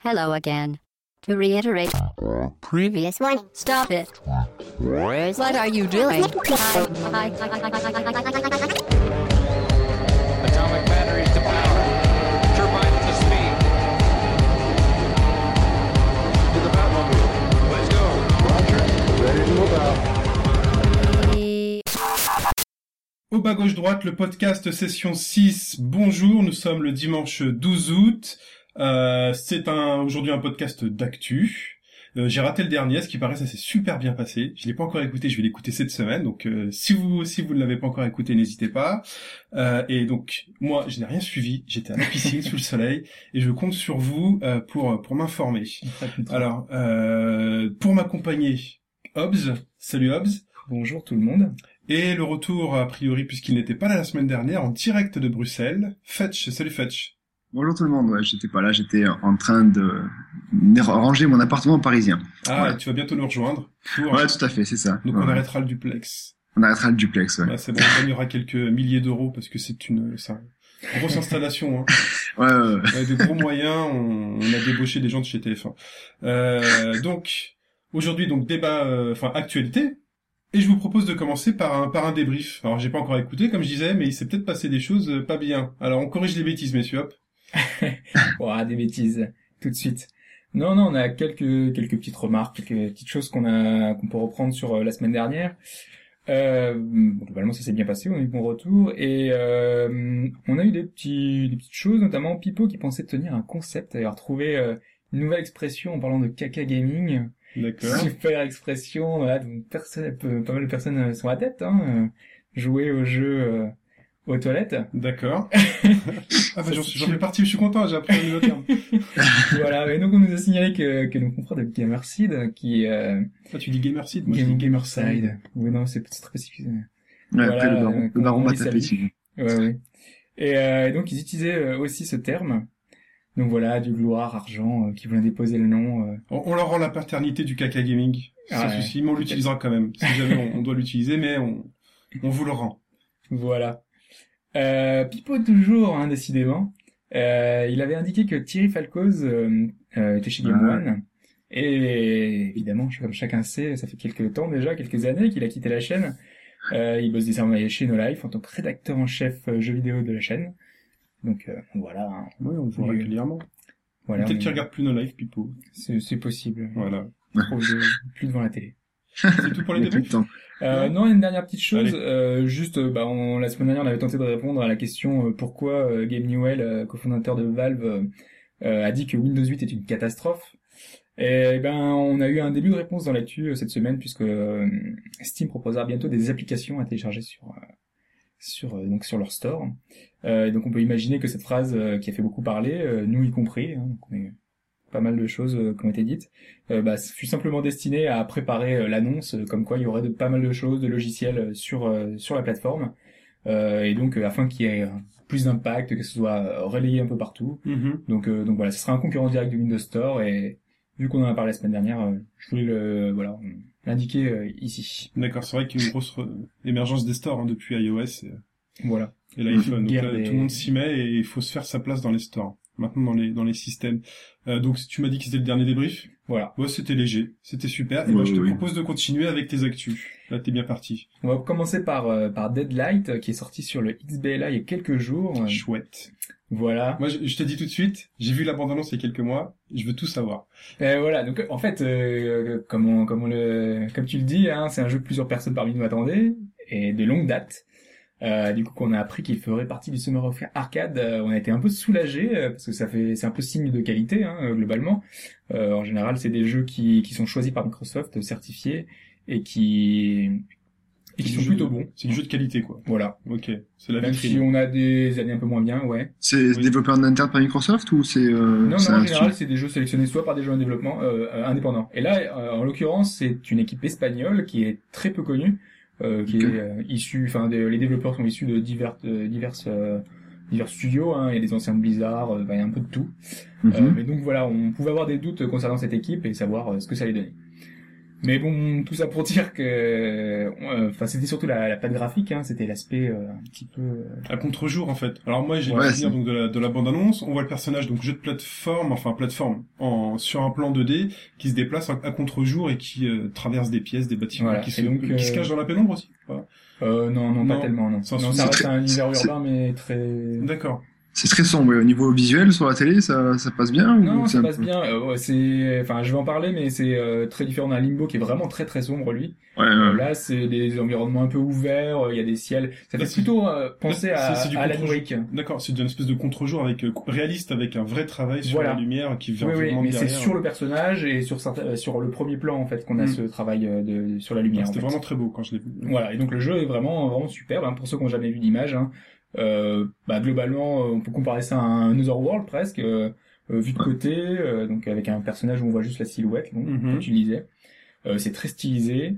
Hello again. To reiterate, previous one, stop it. What are you doing? Atomic batteries to power. Turbines to speed. To the Batmobile. Let's go. Au bas gauche droite, le podcast session 6. Bonjour, nous sommes le dimanche 12 août. Euh, c'est un aujourd'hui un podcast d'actu. Euh, j'ai raté le dernier, ce qui paraît ça s'est super bien passé. Je l'ai pas encore écouté, je vais l'écouter cette semaine. Donc euh, si vous si vous ne l'avez pas encore écouté, n'hésitez pas. Euh, et donc moi, je n'ai rien suivi. J'étais à la piscine sous le soleil et je compte sur vous euh, pour pour m'informer. Alors euh, pour m'accompagner, Hobbs. Salut Hobbs. Bonjour tout le monde. Et le retour, a priori, puisqu'il n'était pas là la semaine dernière, en direct de Bruxelles, Fetch. Salut Fetch. Bonjour tout le monde, ouais, j'étais pas là, j'étais en train de ranger mon appartement parisien. Ah, Voilà. tu vas bientôt nous rejoindre. pour- Ouais, tout à fait, c'est ça. Donc Ouais, on arrêtera le duplex. On arrêtera le duplex, ouais. Ouais, c'est bon, on gagnera quelques milliers d'euros parce que c'est une, c'est une grosse installation. Hein. Ouais, ouais, ouais. De gros moyens, on, on a débauché des gens de chez TF1. Euh, donc aujourd'hui, donc débat, euh, enfin actualité. Et je vous propose de commencer par un par un débrief. Alors j'ai pas encore écouté, comme je disais, mais il s'est peut-être passé des choses euh, pas bien. Alors on corrige les bêtises, messieurs. Hop. Ah, des bêtises, tout de suite. Non, non, on a quelques quelques petites remarques, quelques petites choses qu'on a qu'on peut reprendre sur euh, la semaine dernière. Euh, bon, globalement, ça s'est bien passé, on a eu bon retour et euh, on a eu des petits des petites choses, notamment Pipo qui pensait tenir un concept, d'ailleurs trouvé euh, une nouvelle expression en parlant de caca gaming. D'accord. Super expression, voilà, donc personne, pas mal de personnes euh, sont adeptes, hein, jouer au jeu euh, aux toilettes. D'accord. ah bah j'en suis, j'en fais partie, je suis content, j'ai appris un nouveau terme. voilà, et donc on nous a signalé que, que nos confrères de Gamerseed, qui euh, Ah, tu dis Gamerseed, moi je Game, dis Gamerside, oui non, c'est très spécifique. Ouais, Voilà, après, le euh, baron, le qu'on- baron on va les taper salue. dessus. Ouais, ouais. Et, euh, et donc ils utilisaient euh, aussi ce terme. Donc voilà, du gloire, argent, euh, qui voulaient déposer le nom. euh. On, on leur rend la paternité du caca gaming, sans Ah ouais. souci, mais on l'utilisera quand même. Si jamais on, on doit l'utiliser, mais on, on vous le rend. Voilà. Euh, Pipo toujours, hein, décidément. Euh, il avait indiqué que Thierry Falcoz euh, euh, était chez Game. One. Et évidemment, comme chacun sait, ça fait quelques temps déjà, quelques années qu'il a quitté la chaîne. Euh, il bosse désormais chez No Life en tant que rédacteur en chef euh, jeux vidéo de la chaîne. Donc euh, voilà, hein. Oui, on le voit régulièrement. voilà, Peut-être on- qu'il regarde plus nos lives, Pipo. c'est c'est possible. Voilà. Trop de- plus devant la télé. C'est tout pour les temps. Euh, non, une dernière petite chose. Euh, juste, euh, bah, on, la semaine dernière, on avait tenté de répondre à la question euh, pourquoi euh, Gabe Newell, euh, cofondateur de Valve, a dit que Windows 8 est une catastrophe. Et, eh ben, on a eu un début de réponse dans l'actu euh, cette semaine puisque euh, Steam proposera bientôt des applications à télécharger sur euh, sur euh, donc sur leur store. Euh, et donc, on peut imaginer que cette phrase euh, qui a fait beaucoup parler, euh, nous y compris, hein, donc on est pas mal de choses euh, qui ont été dites euh, bah, fut simplement destiné à préparer euh, l'annonce, comme quoi il y aurait de, pas mal de choses, de logiciels sur euh, sur la plateforme, Euh, et donc euh, afin qu'il y ait plus d'impact, que ce soit relayé un peu partout. Mhm. Donc euh, donc voilà, ce sera un concurrent direct du Windows Store, et vu qu'on en a parlé la semaine dernière, je voulais le voilà l'indiquer ici. D'accord, c'est vrai qu'il y a une grosse émergence des stores hein, depuis iOS et, Voilà. et l'iPhone. Donc Guerre là, des- tout le monde s'y met et il faut se faire sa place dans les stores. Maintenant dans les dans les systèmes. Euh, donc tu m'as dit que c'était le dernier débrief. Voilà. Ouais, c'était léger, c'était super. Et Ouais, moi je te oui, propose de continuer avec tes actus. Là t'es bien parti. On va commencer par euh, par Deadlight, euh, qui est sorti sur le XBLA il y a quelques jours. Euh, Chouette. Voilà. Moi je, je te dis tout de suite, j'ai vu la bande-annonce il y a quelques mois, je veux tout savoir. Euh, voilà, donc en fait, euh, comme, on, comme, on le, comme tu le dis, hein, c'est un jeu que plusieurs personnes parmi nous attendaient, et de longue date. Euh, du coup, qu'on a appris qu'il ferait partie du Summer of Arcade, euh, on a été un peu soulagé parce que ça fait, c'est un peu signe de qualité hein, euh, globalement. Euh, en général, c'est des jeux qui, qui sont choisis par Microsoft, certifiés et qui et qui sont jeu- plutôt bons. C'est du jeu de qualité quoi. Voilà. Ok, c'est la Même si on a des années un peu moins bien, ouais. C'est Oui. développé en interne par Microsoft ou c'est euh, Non, non, en général, c'est des jeux sélectionnés soit par des jeux en développement euh, euh, indépendants. Et là, euh, en l'occurrence, c'est une équipe espagnole qui est très peu connue, euh, qui est euh, issue, enfin, les développeurs sont issus de divers, de divers, euh, divers studios. Hein. Il y a des anciens de Blizzard, bah, il y a un peu de tout. Mhm. Euh, mais donc voilà, on pouvait avoir des doutes concernant cette équipe et savoir ce que ça allait donner. Mais bon, tout ça pour dire que, euh, enfin, c'était surtout la, la patte graphique, hein, c'était l'aspect euh, un petit peu. euh, À contre-jour en fait. Alors moi j'ai Ouais, souvenir donc de la de la bande annonce, on voit le personnage donc jeu de plateforme, enfin plateforme en sur un plan 2D qui se déplace à, à contre-jour et qui euh, traverse des pièces, des bâtiments Voilà. qui se Et donc, qui se cachent dans la pénombre aussi. Euh, non, non, pas tellement, non. ça reste C'est un univers urbain, mais très. D'accord. C'est très sombre. Au niveau visuel, sur la télé, ça, ça passe bien Non, ou ça passe peu- bien. Euh, ouais, c'est, enfin, je vais en parler, mais c'est euh, très différent d'un Limbo qui est vraiment très très sombre lui. Ouais, Euh, ouais. là, c'est des environnements un peu ouverts. euh, Il y a des ciels. Ça Là, fait c'est- plutôt euh, penser là, à, c'est- c'est à Alan. Wake. D'accord, c'est une espèce de contre-jour avec euh, réaliste avec un vrai travail sur Voilà. la lumière qui vient Oui, oui, mais c'est sur le personnage et sur certains, euh, sur le premier plan en fait qu'on a Mm. ce travail euh, de sur la lumière. C'était en fait. vraiment très beau quand je l'ai vu. Voilà, et donc le jeu est vraiment vraiment superbe hein, pour ceux qui n'ont jamais vu d'image. Hein. Euh, bah, globalement, euh, on peut comparer ça à un Another World presque, euh, vu de côté, euh, donc avec un personnage où on voit juste la silhouette, donc, comme tu disais. Euh, c'est très stylisé.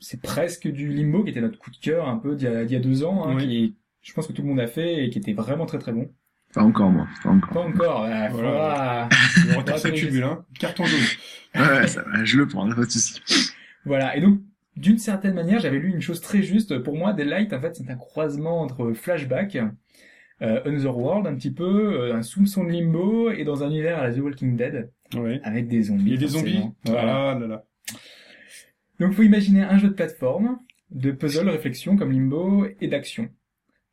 C'est presque du Limbo qui était notre coup de cœur un peu d'il y a, d'il y a deux ans, hein, Oui. qui je pense que tout le monde a fait et qui était vraiment très très bon. Pas encore, moi. Pas encore. Pas encore, euh, Voilà. retard tubule, hein. Carton jaune. Ouais, ça va, je le prends, pas de souci. Voilà, et donc, d'une certaine manière, j'avais lu une chose très juste. Pour moi, Daylight, en fait, c'est un croisement entre Flashback, euh, Another World, un petit peu, euh, un soupçon de Limbo, et dans un univers à la The Walking Dead, Ouais. avec des zombies. Il y a des zombies. forcément. Voilà. Ah là là. Donc, faut imaginer un jeu de plateforme, de puzzle, réflexion, comme Limbo, et d'action.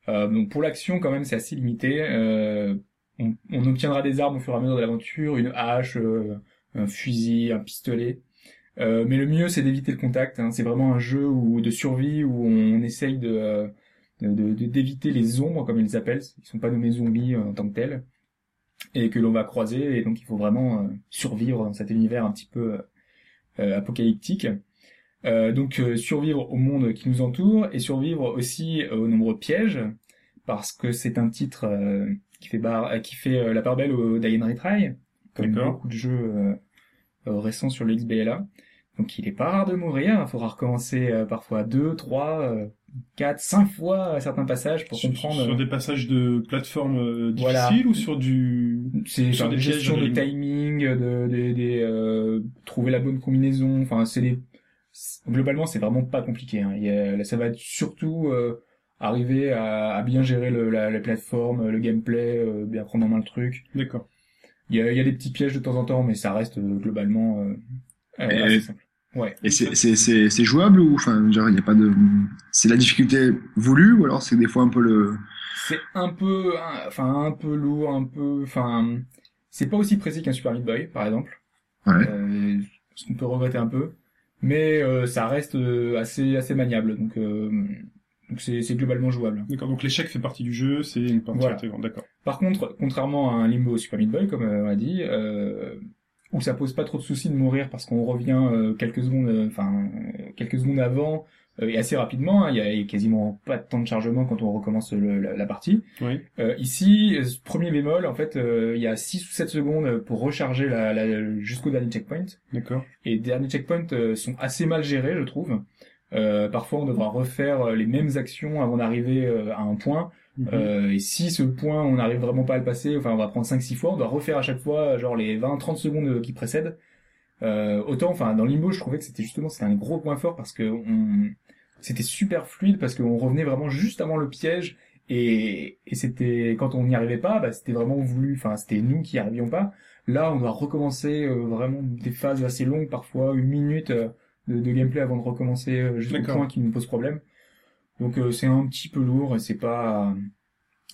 Euh, donc, pour l'action, quand même, c'est assez limité. Euh, on, on obtiendra des armes au fur et à mesure de l'aventure, une hache, euh, un fusil, un pistolet. Euh, mais le mieux, c'est d'éviter le contact. hein. C'est vraiment un jeu où, de survie où on essaye de euh, d'éviter les ombres, comme ils les appellent. Ils sont pas nommés zombies euh, en tant que tels. Et que l'on va croiser. Et donc, il faut vraiment euh, survivre dans cet univers un petit peu euh, apocalyptique. Euh, donc, euh, survivre au monde qui nous entoure et survivre aussi euh, aux nombreux pièges. Parce que c'est un titre euh, qui fait, bar, euh, qui fait euh, la part belle au Die and Retry. Comme beaucoup de jeux récents sur le XBLA. Donc il est pas rare de mourir, il faudra recommencer euh, parfois deux, trois, euh, quatre, cinq fois certains passages pour Sur, comprendre. sur des passages de plateforme euh, Voilà. difficiles ou sur du... C'est sur des gestion de de timing, de, euh, trouver la bonne combinaison. Enfin, c'est des... globalement c'est vraiment pas compliqué. Hein. Il y a- là, ça va être surtout euh, arriver à, à bien gérer le, la, la plateforme, le gameplay, euh, bien prendre en main le truc. D'accord. Il y a, y a des petits pièges de temps en temps, mais ça reste euh, globalement euh, euh, assez simple. Ouais. Et c'est, c'est, c'est, jouable ou, enfin, genre, il y a pas de, c'est la difficulté voulue ou alors c'est des fois un peu le, C'est un peu, enfin un peu lourd, un peu, enfin, c'est pas aussi précis qu'un Super Meat Boy, par exemple. Ouais. Euh, ce qu'on peut regretter un peu, mais euh, ça reste assez assez maniable, donc euh, donc c'est globalement jouable. D'accord. Donc l'échec fait partie du jeu, c'est une partie Voilà. intégrante. D'accord. Par contre, contrairement à un Limbo Super Meat Boy, comme euh, on a dit, euh, où ça pose pas trop de soucis de mourir parce qu'on revient euh, quelques secondes, euh, enfin euh, quelques secondes avant euh, et assez rapidement. hein, Il y, a, il y a quasiment pas de temps de chargement quand on recommence le- la, la partie. Oui. Euh, ici, premier bémol, en fait, euh, il y a 6 ou 7 secondes pour recharger la, la- jusqu'au dernier checkpoint. D'accord. Et les derniers checkpoints sont assez mal gérés, je trouve. Euh, parfois, on devra refaire euh, les mêmes actions avant d'arriver euh, à un point. Mhm. Euh, et si ce point, on n'arrive vraiment pas à le passer, enfin, on va prendre 5-6 fois, on doit refaire à chaque fois, genre les 20-30 secondes qui précèdent. Euh, autant, enfin, dans Limbo, je trouvais que c'était justement, c'était un gros point fort parce que on, c'était super fluide parce qu'on revenait vraiment juste avant le piège et, et c'était, quand on n'y arrivait pas, bah, c'était vraiment voulu, enfin, c'était nous qui n'y arrivions pas. Là, on doit recommencer euh, vraiment des phases assez longues, parfois une minute euh, de, de gameplay avant de recommencer euh, jusqu'au point qui nous pose problème. Donc euh, c'est un petit peu lourd et c'est pas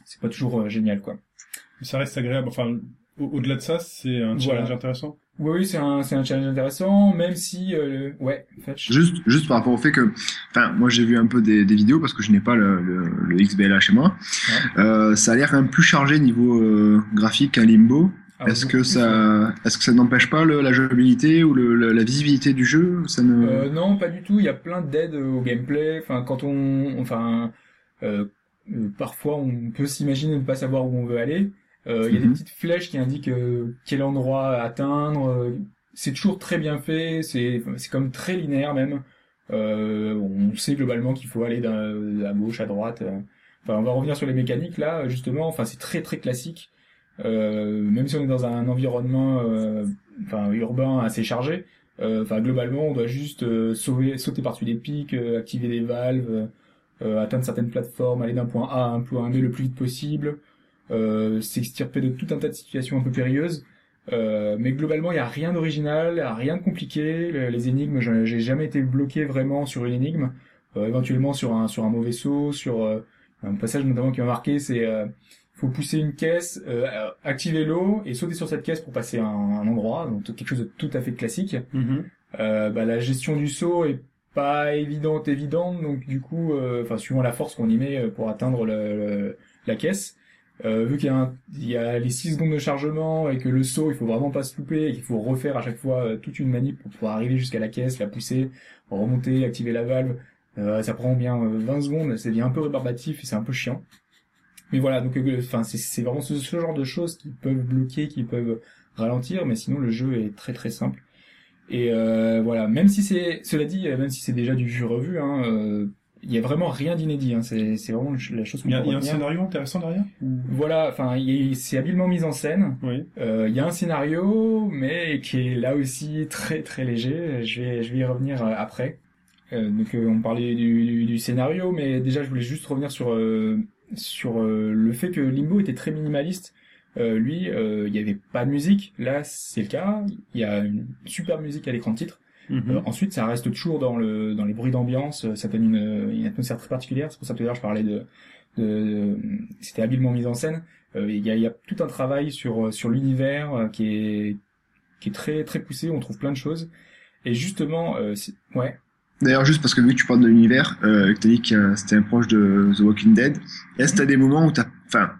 c'est pas toujours euh, génial quoi. Ça reste agréable. Enfin, au- au-delà de ça, c'est un challenge Voilà. intéressant. Oui, oui, c'est un c'est un challenge intéressant, même si euh, ouais, Fetch. juste, juste par rapport au fait que, enfin, moi j'ai vu un peu des, des vidéos parce que je n'ai pas le, le, le XBLA chez moi. Euh, ça a l'air quand même plus chargé niveau euh, graphique qu'un Limbo. Ah, est-ce que ça, est-ce que ça n'empêche pas le- la jouabilité ou le, le- la visibilité du jeu Ça ne. Euh, non, pas du tout. Il y a plein d'aides au gameplay. Enfin, quand on, enfin, euh, euh, parfois on peut s'imaginer ne pas savoir où on veut aller. Euh, Il y a des Mhm. petites flèches qui indiquent euh, quel endroit atteindre. Euh, C'est toujours très bien fait. C'est, c'est comme très linéaire même. Euh, on sait globalement qu'il faut aller d'un- à gauche, à droite. euh. Enfin, on va revenir sur les mécaniques là, justement. Enfin, c'est très très classique. Euh, même si on est dans un environnement, euh, enfin, urbain assez chargé, Euh, Enfin, globalement, on doit juste sauver, sauter par-dessus des pics, activer des valves, atteindre certaines plateformes, aller d'un point A à un point B le plus vite possible, s'extirper de tout un tas de situations un peu périlleuses. Euh, mais globalement, il n'y a rien d'original, rien de compliqué. Le- Les énigmes, j'ai jamais été bloqué vraiment sur une énigme. Euh, éventuellement sur un sur un mauvais saut, sur euh, un passage notamment qui m'a marqué, c'est faut pousser une caisse, euh, activer l'eau et sauter sur cette caisse pour passer à un, un endroit, donc quelque chose de tout à fait classique. Mhm. Euh, bah, la gestion du saut est pas évidente évidente, donc du coup, euh, enfin suivant la force qu'on y met euh, pour atteindre le, le- la caisse. Euh, vu qu'il y, y a les 6 secondes de chargement et que le saut, il faut vraiment pas se louper et qu'il faut refaire à chaque fois toute une manip pour pouvoir arriver jusqu'à la caisse, la pousser, remonter, activer la valve, euh, ça prend bien euh, 20 secondes, c'est bien un peu rébarbatif et c'est un peu chiant. Mais voilà, donc euh, enfin c'est c'est vraiment ce, ce genre de choses qui peuvent bloquer, qui peuvent ralentir, mais sinon le jeu est très très simple. Et euh, voilà, même si c'est, cela dit, euh, même si c'est déjà du vu revu, hein, euh, il y a vraiment rien d'inédit. Hein, c'est c'est vraiment la chose Il y il y a un scénario intéressant derrière Voilà, enfin, il c'est habilement mis en scène. Oui. Euh, Il y a un scénario, mais qui est là aussi très très léger. Je vais, je vais y revenir euh, après. Euh, donc euh, on parlait du, du, du scénario, mais déjà je voulais juste revenir sur euh, sur euh, le fait que Limbo était très minimaliste. Euh, lui, euh, il n'y avait pas de musique. Là, c'est le cas. Il y a une super musique à l'écran de titre. Mhm. Euh, ensuite, ça reste toujours dans le dans les bruits d'ambiance. euh, Ça donne une, une atmosphère très particulière. C'est pour ça que tout à l'heure je parlais de, de, de- c'était habilement mis en scène. Euh, Il y, a, y a tout un travail sur sur l'univers euh, qui est qui est très très poussé. On trouve plein de choses. Et justement, euh, ouais. D'ailleurs, juste parce que vu que tu parles de l'univers, euh, que t'as dit que c'était un proche de The Walking Dead, est-ce que t'as des moments où t'as, enfin,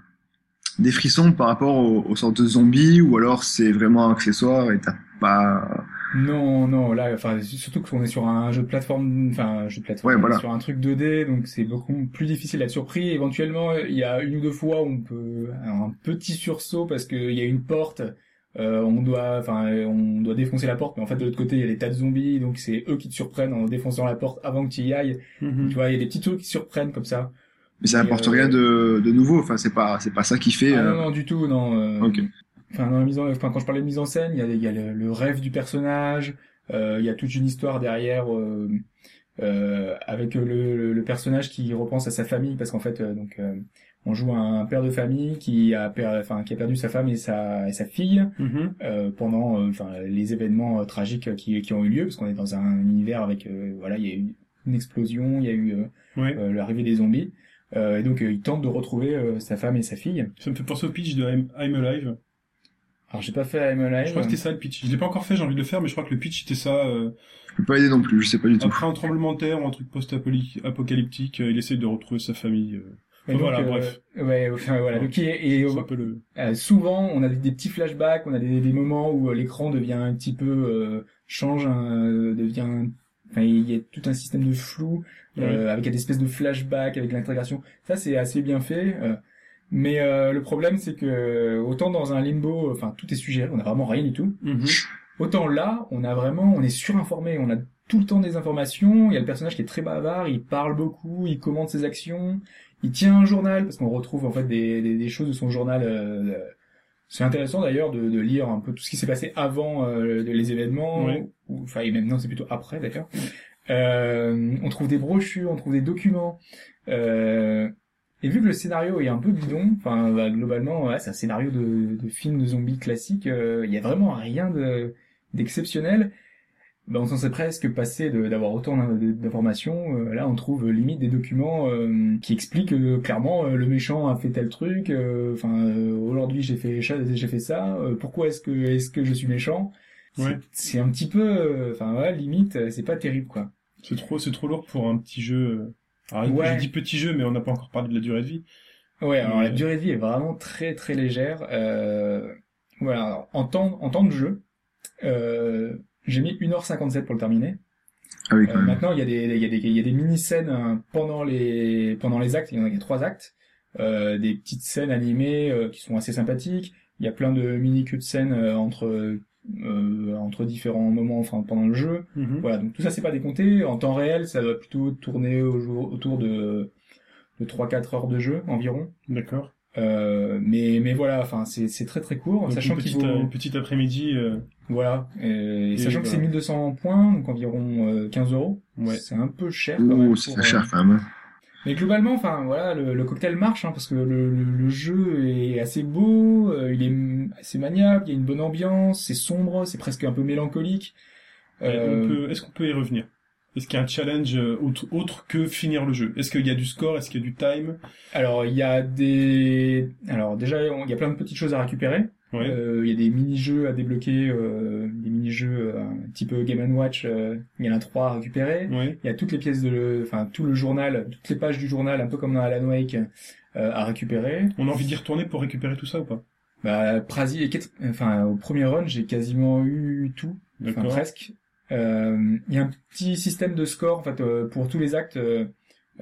des frissons par rapport aux, aux sortes de zombies, ou alors c'est vraiment accessoire et t'as pas... Non, non, là, enfin, surtout qu'on est sur un jeu de plateforme, enfin, un jeu de plateforme, Ouais, voilà. sur un truc 2D, donc c'est beaucoup plus difficile d'être surpris. Éventuellement, il y a une ou deux fois où on peut un petit sursaut parce qu'il y a une porte, euh, on doit, enfin, on doit défoncer la porte, mais en fait de l'autre côté il y a des tas de zombies, donc c'est eux qui te surprennent en défonçant la porte avant que tu y ailles. Mhm. Tu vois, il y a des petits trucs qui surprennent comme ça. Mais ça Et, apporte euh, rien de, de nouveau, enfin, c'est pas, c'est pas ça qui fait... Ah, euh, non, non, du tout, non. euh, Ok. Enfin, dans la mise en, enfin, quand je parlais de mise en scène, il y a, il y a le, le rêve du personnage, euh, il y a toute une histoire derrière euh, euh, avec le, le, le personnage qui repense à sa famille parce qu'en fait, euh, donc, euh, on joue un père de famille qui a, per- enfin, qui a perdu sa femme et sa, et sa fille Mhm. euh, pendant, euh, enfin, les événements euh, tragiques qui, qui ont eu lieu parce qu'on est dans un univers avec, euh, voilà, il y a eu une explosion, il y a eu euh, Ouais. euh, l'arrivée des zombies. Euh, et donc euh, il tente de retrouver euh, sa femme et sa fille. Ça me fait penser au pitch de I'm, I'm Alive. Alors j'ai pas fait I'm Alive. Je crois que c'était ça le pitch. Je l'ai pas encore fait, j'ai envie de le faire, mais je crois que le pitch était ça. euh, Je peux pas aider non plus, je sais pas du tout. après un tremblement de terre ou un truc post-apocalyptique, euh, il essaye de retrouver sa famille. Donc, voilà, euh, bref. Ouais, enfin, voilà. Donc, et, et, le. euh, souvent, on a des, petits flashbacks, on a des, des moments où euh, l'écran devient un petit peu euh, change, euh, devient, enfin, il y a tout un système de flou euh, avec des espèces de flashbacks, avec l'intégration. Ça, c'est assez bien fait. euh, mais euh, le problème, c'est que autant dans un limbo, enfin, tout est suggéré, on a vraiment rien du tout. Mhm. Autant là, on a vraiment, on est surinformé, on a tout le temps des informations. Il y a le personnage qui est très bavard, il parle beaucoup, il commande ses actions, il tient un journal parce qu'on retrouve en fait des, des, des choses de son journal. euh, c'est intéressant d'ailleurs de, de lire un peu tout ce qui s'est passé avant euh, les événements, Oui. ou enfin et maintenant c'est plutôt après d'ailleurs. Euh, on trouve des brochures, on trouve des documents. Euh, et vu que le scénario est un peu bidon, enfin bah, globalement ouais, c'est un scénario de, de film de zombies classique, euh, il y a vraiment rien de d'exceptionnel. Ben, on s'en serait presque passé de- d'avoir autant d'in- d'informations. Euh, là, on trouve euh, limite des documents euh, qui expliquent euh, clairement euh, le méchant a fait tel truc. Enfin, euh, aujourd'hui j'ai fait ça, j'ai fait ça. euh, pourquoi est-ce que est-ce que je suis méchant? C'est- Ouais. C'est un petit peu, euh, enfin ouais, limite, c'est pas terrible quoi. C'est trop, c'est trop lourd pour un petit jeu. Alors, Ouais. j'ai dit petit jeu, mais on n'a pas encore parlé de la durée de vie. Ouais, alors la durée de vie est vraiment très très légère. Euh, voilà, alors, en temps en temps de jeu, euh, j'ai mis 1h57 pour le terminer. Ah oui, Euh, quand même. maintenant, il y a des, il y a des, il y a des mini-scènes pendant les, pendant les actes. Il y en a, il y a trois actes. Euh, des petites scènes animées euh, qui sont assez sympathiques. Il y a plein de mini queues de scènes euh, entre, euh, entre différents moments, enfin pendant le jeu. Mhm. Voilà, donc tout ça c'est pas décompté. En temps réel, ça doit plutôt tourner au jour, autour de, de 3-4 heures de jeu environ. D'accord. Euh, mais mais voilà, enfin c'est c'est très très court, Donc, sachant qu'il vaut euh, une petite après-midi. euh, voilà, euh, et sachant que c'est voilà. 1200 points, donc environ euh, 15 euros. Ouais. C'est un peu cher quand même. C'est pour, très euh, cher quand même. Mais globalement, enfin voilà, le, le cocktail marche hein, parce que le, le, le jeu est assez beau, euh, il est assez maniable, il y a une bonne ambiance, c'est sombre, c'est presque un peu mélancolique. et Euh, on peut- Est-ce qu'on peut y revenir? Est-ce qu'il y a un challenge euh, autre, autre que finir le jeu? Est-ce qu'il y a du score? Est-ce qu'il y a du time? Alors il y a des, alors déjà il y a plein de petites choses à récupérer. Ouais. Euh, il y a des mini-jeux à débloquer, euh, des mini-jeux euh, type Game Watch. euh, il y en a trois à récupérer. Ouais. Il y a toutes les pièces de, enfin tout le journal, toutes les pages du journal, un peu comme dans Alan Wake, euh, à récupérer. On a envie d'y retourner pour récupérer tout ça ou pas? Bah, Prasi et Ket- enfin, au premier run, j'ai quasiment eu tout, enfin, presque. Euh, Il y a un petit système de score, en fait, euh, pour tous les actes. euh,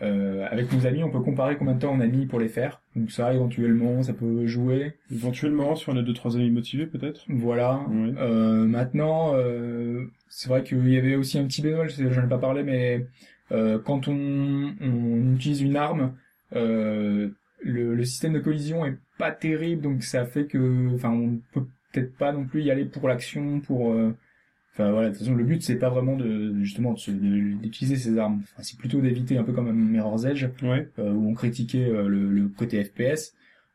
euh, avec nos amis, on peut comparer combien de temps on a mis pour les faire. Donc ça, éventuellement, ça peut jouer. Éventuellement, si on a deux trois amis motivés, peut-être. Voilà. Euh, maintenant, euh, c'est vrai qu'il y avait aussi un petit bémol, j'en ai pas parlé, mais euh, quand on, on utilise une arme, euh, le, le système de collision est pas terrible, donc ça fait que, enfin, on peut peut-être pas non plus y aller pour l'action, pour, euh, enfin voilà, de toute façon le but c'est pas vraiment de justement de se- de- d'utiliser ces armes, enfin, c'est plutôt d'éviter un peu comme un Mirror's Edge Ouais. euh, où on critiquait euh, le, le côté FPS.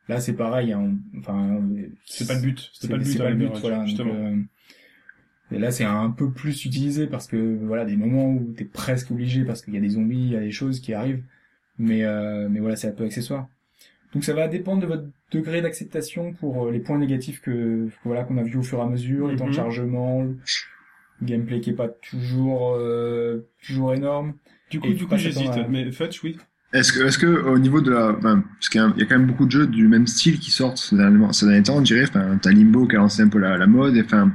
Là c'est pareil, hein, on- enfin C'est pas le but. C'était pas le but. c'est dans pas le but, voilà. Justement. euh, et là, c'est un peu plus utilisé parce que voilà, des moments où t'es presque obligé parce qu'il y a des zombies, il y a des choses qui arrivent, mais euh, mais voilà, c'est un peu accessoire. Donc ça va dépendre de votre degré d'acceptation pour euh, les points négatifs que voilà qu'on a vu au fur et à mesure, les temps de Mhm. chargement, gameplay qui est pas toujours euh, toujours énorme. Du coup, Et du coup, j'hésite. à- Mais Fetch, oui. Est-ce que, est-ce que au niveau de la, ben, parce qu'il y a quand même beaucoup de jeux du même style qui sortent ces derniers, ces derniers temps, on dirait. Enfin, t'as Limbo qui a lancé un peu la, la mode. Et enfin,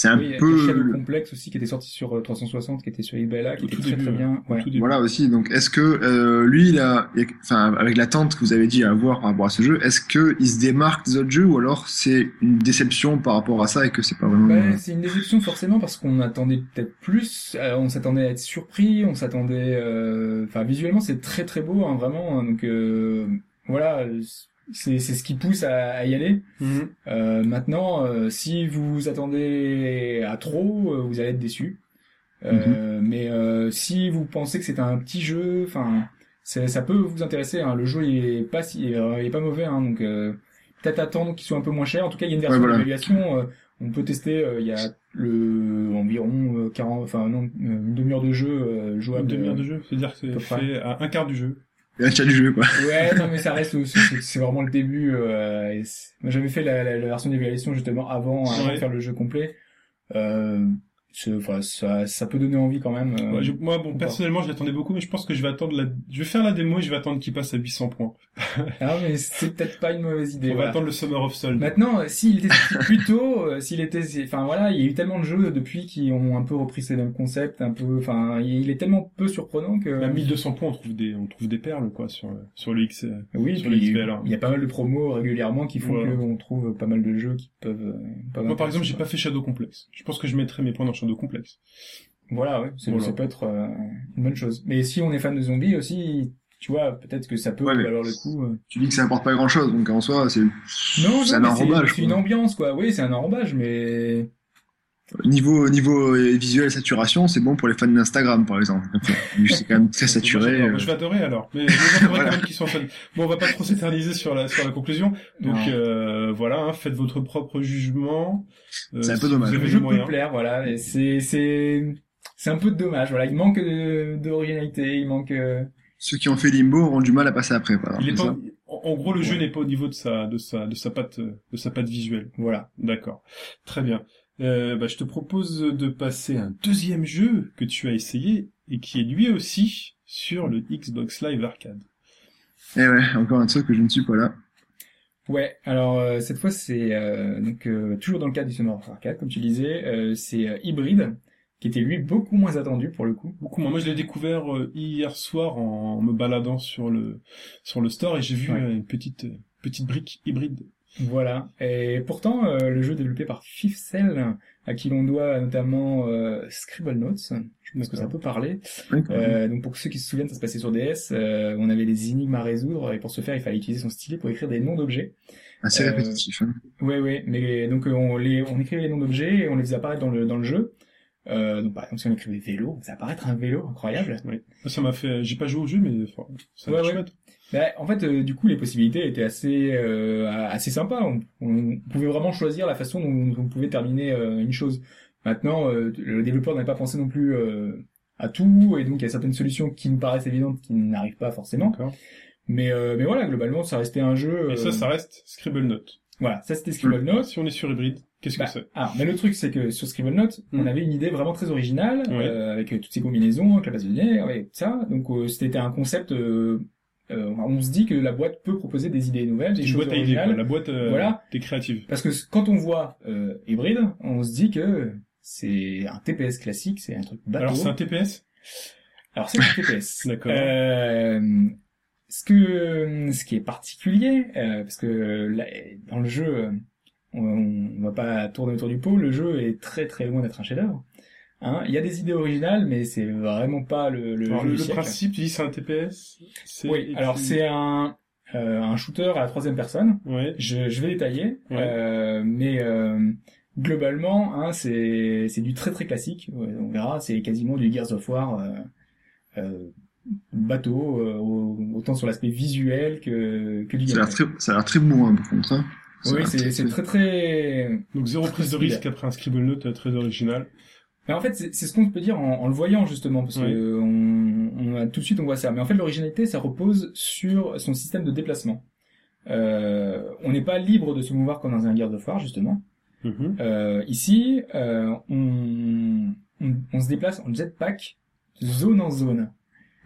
c'est un oui, il y a peu. Shadow Complex aussi qui était sorti sur euh, 360, qui était sur eBay là, qui Au était tout très début, très bien. Ouais. tout. Voilà aussi. Donc, est-ce que euh, lui, il a- enfin, avec l'attente que vous avez dit à avoir par rapport à ce jeu, est-ce que il se démarque des autres jeux ou alors c'est une déception par rapport à ça et que c'est pas vraiment. Bah, c'est une déception forcément parce qu'on attendait peut-être plus, euh, on s'attendait à être surpris, on s'attendait, euh, enfin visuellement c'est très très beau hein, vraiment, hein, donc euh, voilà, c'est c'est ce qui pousse à, à y aller. Mhm. Euh, maintenant, euh, si vous vous attendez à trop, euh, vous allez être déçu. Euh, Mais euh, si vous pensez que c'est un petit jeu, enfin ça peut vous intéresser. Hein. Le jeu il est pas si, il est pas mauvais, hein, donc euh, peut-être attendre qu'il soit un peu moins cher. En tout cas, il y a une version Ouais, voilà. d'évaluation. euh, on peut tester. euh, Il y a le environ euh, 40, enfin non, euh, une demi-heure de jeu euh, Une jouable. demi-heure de jeu. C'est-à-dire que c'est fait à un quart du jeu. Il y a un chat du jeu, quoi. Ouais, non, mais ça reste aussi, c'est- vraiment le début. Euh, j'avais fait la, la, la version d'évaluation justement avant, avant Ouais. de faire le jeu complet. Euh, enfin, ça, ça peut donner envie quand même. euh, Ouais, je- moi, bon, personnellement, je l'attendais beaucoup, mais je pense que je vais attendre la, je vais faire la démo et je vais attendre qu'il passe à 800 points. Ah, mais c'est peut-être pas une mauvaise idée. On va attendre le Summer of Soul. Maintenant, euh, s'il était plus tôt, euh, s'il était, enfin voilà, il y a eu tellement de jeux depuis qui ont un peu repris ces mêmes concepts, un peu, enfin, il est tellement peu surprenant que. À 1200 points, on trouve des, on trouve des perles, quoi, sur, sur le X. Oui, sur le alors. il y a pas mal de promos régulièrement qui font Voilà. qu'on trouve pas mal de jeux qui peuvent. euh, pas Moi, par exemple, j'ai pas fait Shadow Complex. Je pense que je mettrai mes points dans Shadow Complex. Voilà, ouais, c'est- Voilà. ça peut être euh, une bonne chose. Mais si on est fan de zombies aussi, tu vois, peut-être que ça peut Ouais, valoir le coup. euh. Tu dis que ça apporte pas grand chose, donc en soi, c'est. Non, c'est non, un enrobage. c'est une ambiance, quoi. Oui, c'est un enrobage, mais Niveau, niveau euh, visuel saturation, c'est bon pour les fans d'Instagram, par exemple. C'est quand même très Moi, saturé. euh. Je vais adorer alors. Mais Voilà. quand même qu'ils soient fans. Bon, on va pas trop s'éterniser sur la sur la conclusion. Donc euh, voilà, hein, faites votre propre jugement. Euh, C'est un peu si dommage. Le jeu peut plaire, voilà. C'est c'est c'est un peu dommage, voilà. Il manque de- d'originalité, il manque. euh, Ceux qui ont fait Limbo auront du mal à passer après, par Il est exemple. pas, en gros, le jeu n'est pas au niveau de sa, de sa, de sa patte, euh, de sa patte visuelle. Voilà. D'accord. Très bien. Euh, bah, je te propose de passer à un deuxième jeu que tu as essayé et qui est lui aussi sur le Xbox Live Arcade. Eh ouais, encore un truc que je ne suis pas là. Ouais, alors euh, cette fois c'est euh, donc euh, toujours dans le cadre du Summer of Arcade, comme tu disais, euh, c'est euh, Hybrid, qui était lui beaucoup moins attendu pour le coup. Beaucoup moins. Moi, je l'ai découvert euh, hier soir en me baladant sur le sur le store et j'ai vu Ouais. euh, une petite euh, petite brique hybride Voilà. Et pourtant, euh, le jeu développé par Fifth Cell, à qui l'on doit notamment euh, Scribble Notes, je pense que ça peut parler. Euh, donc pour ceux qui se souviennent, ça se passait sur DS. euh, on avait des énigmes à résoudre et pour ce faire, il fallait utiliser son stylet pour écrire des noms d'objets. Assez euh, répétitif. Hein. Ouais, ouais. Mais donc euh, on les, on écrivait les noms d'objets et on les faisait apparaître dans le dans le jeu. Euh, donc par exemple, si on écrivait vélo, on faisait apparaître un vélo, incroyable. Oui. Ça m'a fait, j'ai pas joué au jeu, mais enfin, ça Ouais, ouais. Bah, en fait, euh, du coup, les possibilités étaient assez euh, assez sympas. On, on pouvait vraiment choisir la façon dont, on pouvait terminer euh, une chose. Maintenant, euh, le développeur n'avait pas pensé non plus euh, à tout, et donc il y a certaines solutions qui nous paraissent évidentes qui n'arrivent pas forcément. D'accord. Mais euh, mais voilà, globalement, ça restait un jeu. Et ça, ça reste Scribble Note. Voilà, ça c'était Scribble Note. Si on est sur hybride, qu'est-ce Bah, que c'est alors, mais le truc, c'est que sur Scribble Note, Mm. on avait une idée vraiment très originale, Ouais. euh, avec toutes ces combinaisons, avec la base de données, tout ça. Donc, euh, c'était un concept. euh, euh, on se dit que la boîte peut proposer des idées nouvelles, des Une choses boîte originales. quoi. La boîte, euh, Voilà. t'es créative. Parce que quand on voit euh, hybride, on se dit que c'est un TPS classique, c'est un truc bateau. Alors, c'est un TPS Alors, c'est un TPS. D'accord. Euh, ce que ce qui est particulier, euh, parce que là, dans le jeu, on, on va pas tourner autour du pot, le jeu est très très loin d'être un chef-d'œuvre. Hein, il y a des idées originales, mais c'est vraiment pas le, le Alors, jeu le, du principe, tu dis c'est un TPS Oui, alors puis- c'est un euh, un shooter à la troisième personne. Ouais. Je, je vais détailler, Ouais. euh, mais euh, globalement, hein, c'est du très très classique. Ouais, on verra, c'est quasiment du Gears of War euh, euh, bateau, euh, au- autant sur l'aspect visuel que que du Ça a l'air gameplay. très, ça a l'air très bourrin, par contre. Hein. Oui, c'est c'est très très. Donc, zéro prise de risque après un Scribble Note très original. Mais en fait, c'est c'est ce qu'on peut dire en, en le voyant justement, parce Oui. que on, on a tout de suite on voit ça. Mais en fait, l'originalité, ça repose sur son système de déplacement. Euh, on n'est pas libre de se mouvoir comme dans un Gears of War justement. Mhm. Euh, ici, euh, on, on, on se déplace en jetpack de zone en zone.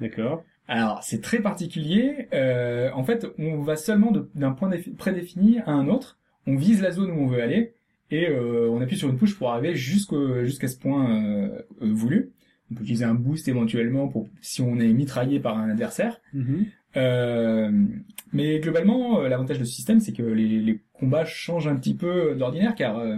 D'accord. Alors, c'est très particulier. Euh, en fait, on va seulement d'un point défi- prédéfini à un autre. On vise la zone où on veut aller et euh, on appuie sur une touche pour arriver jusqu'à ce point euh, voulu. On peut utiliser un boost éventuellement pour si on est mitraillé par un adversaire. Mhm. Euh, mais globalement, l'avantage de ce système, c'est que les, les combats changent un petit peu d'ordinaire, car euh,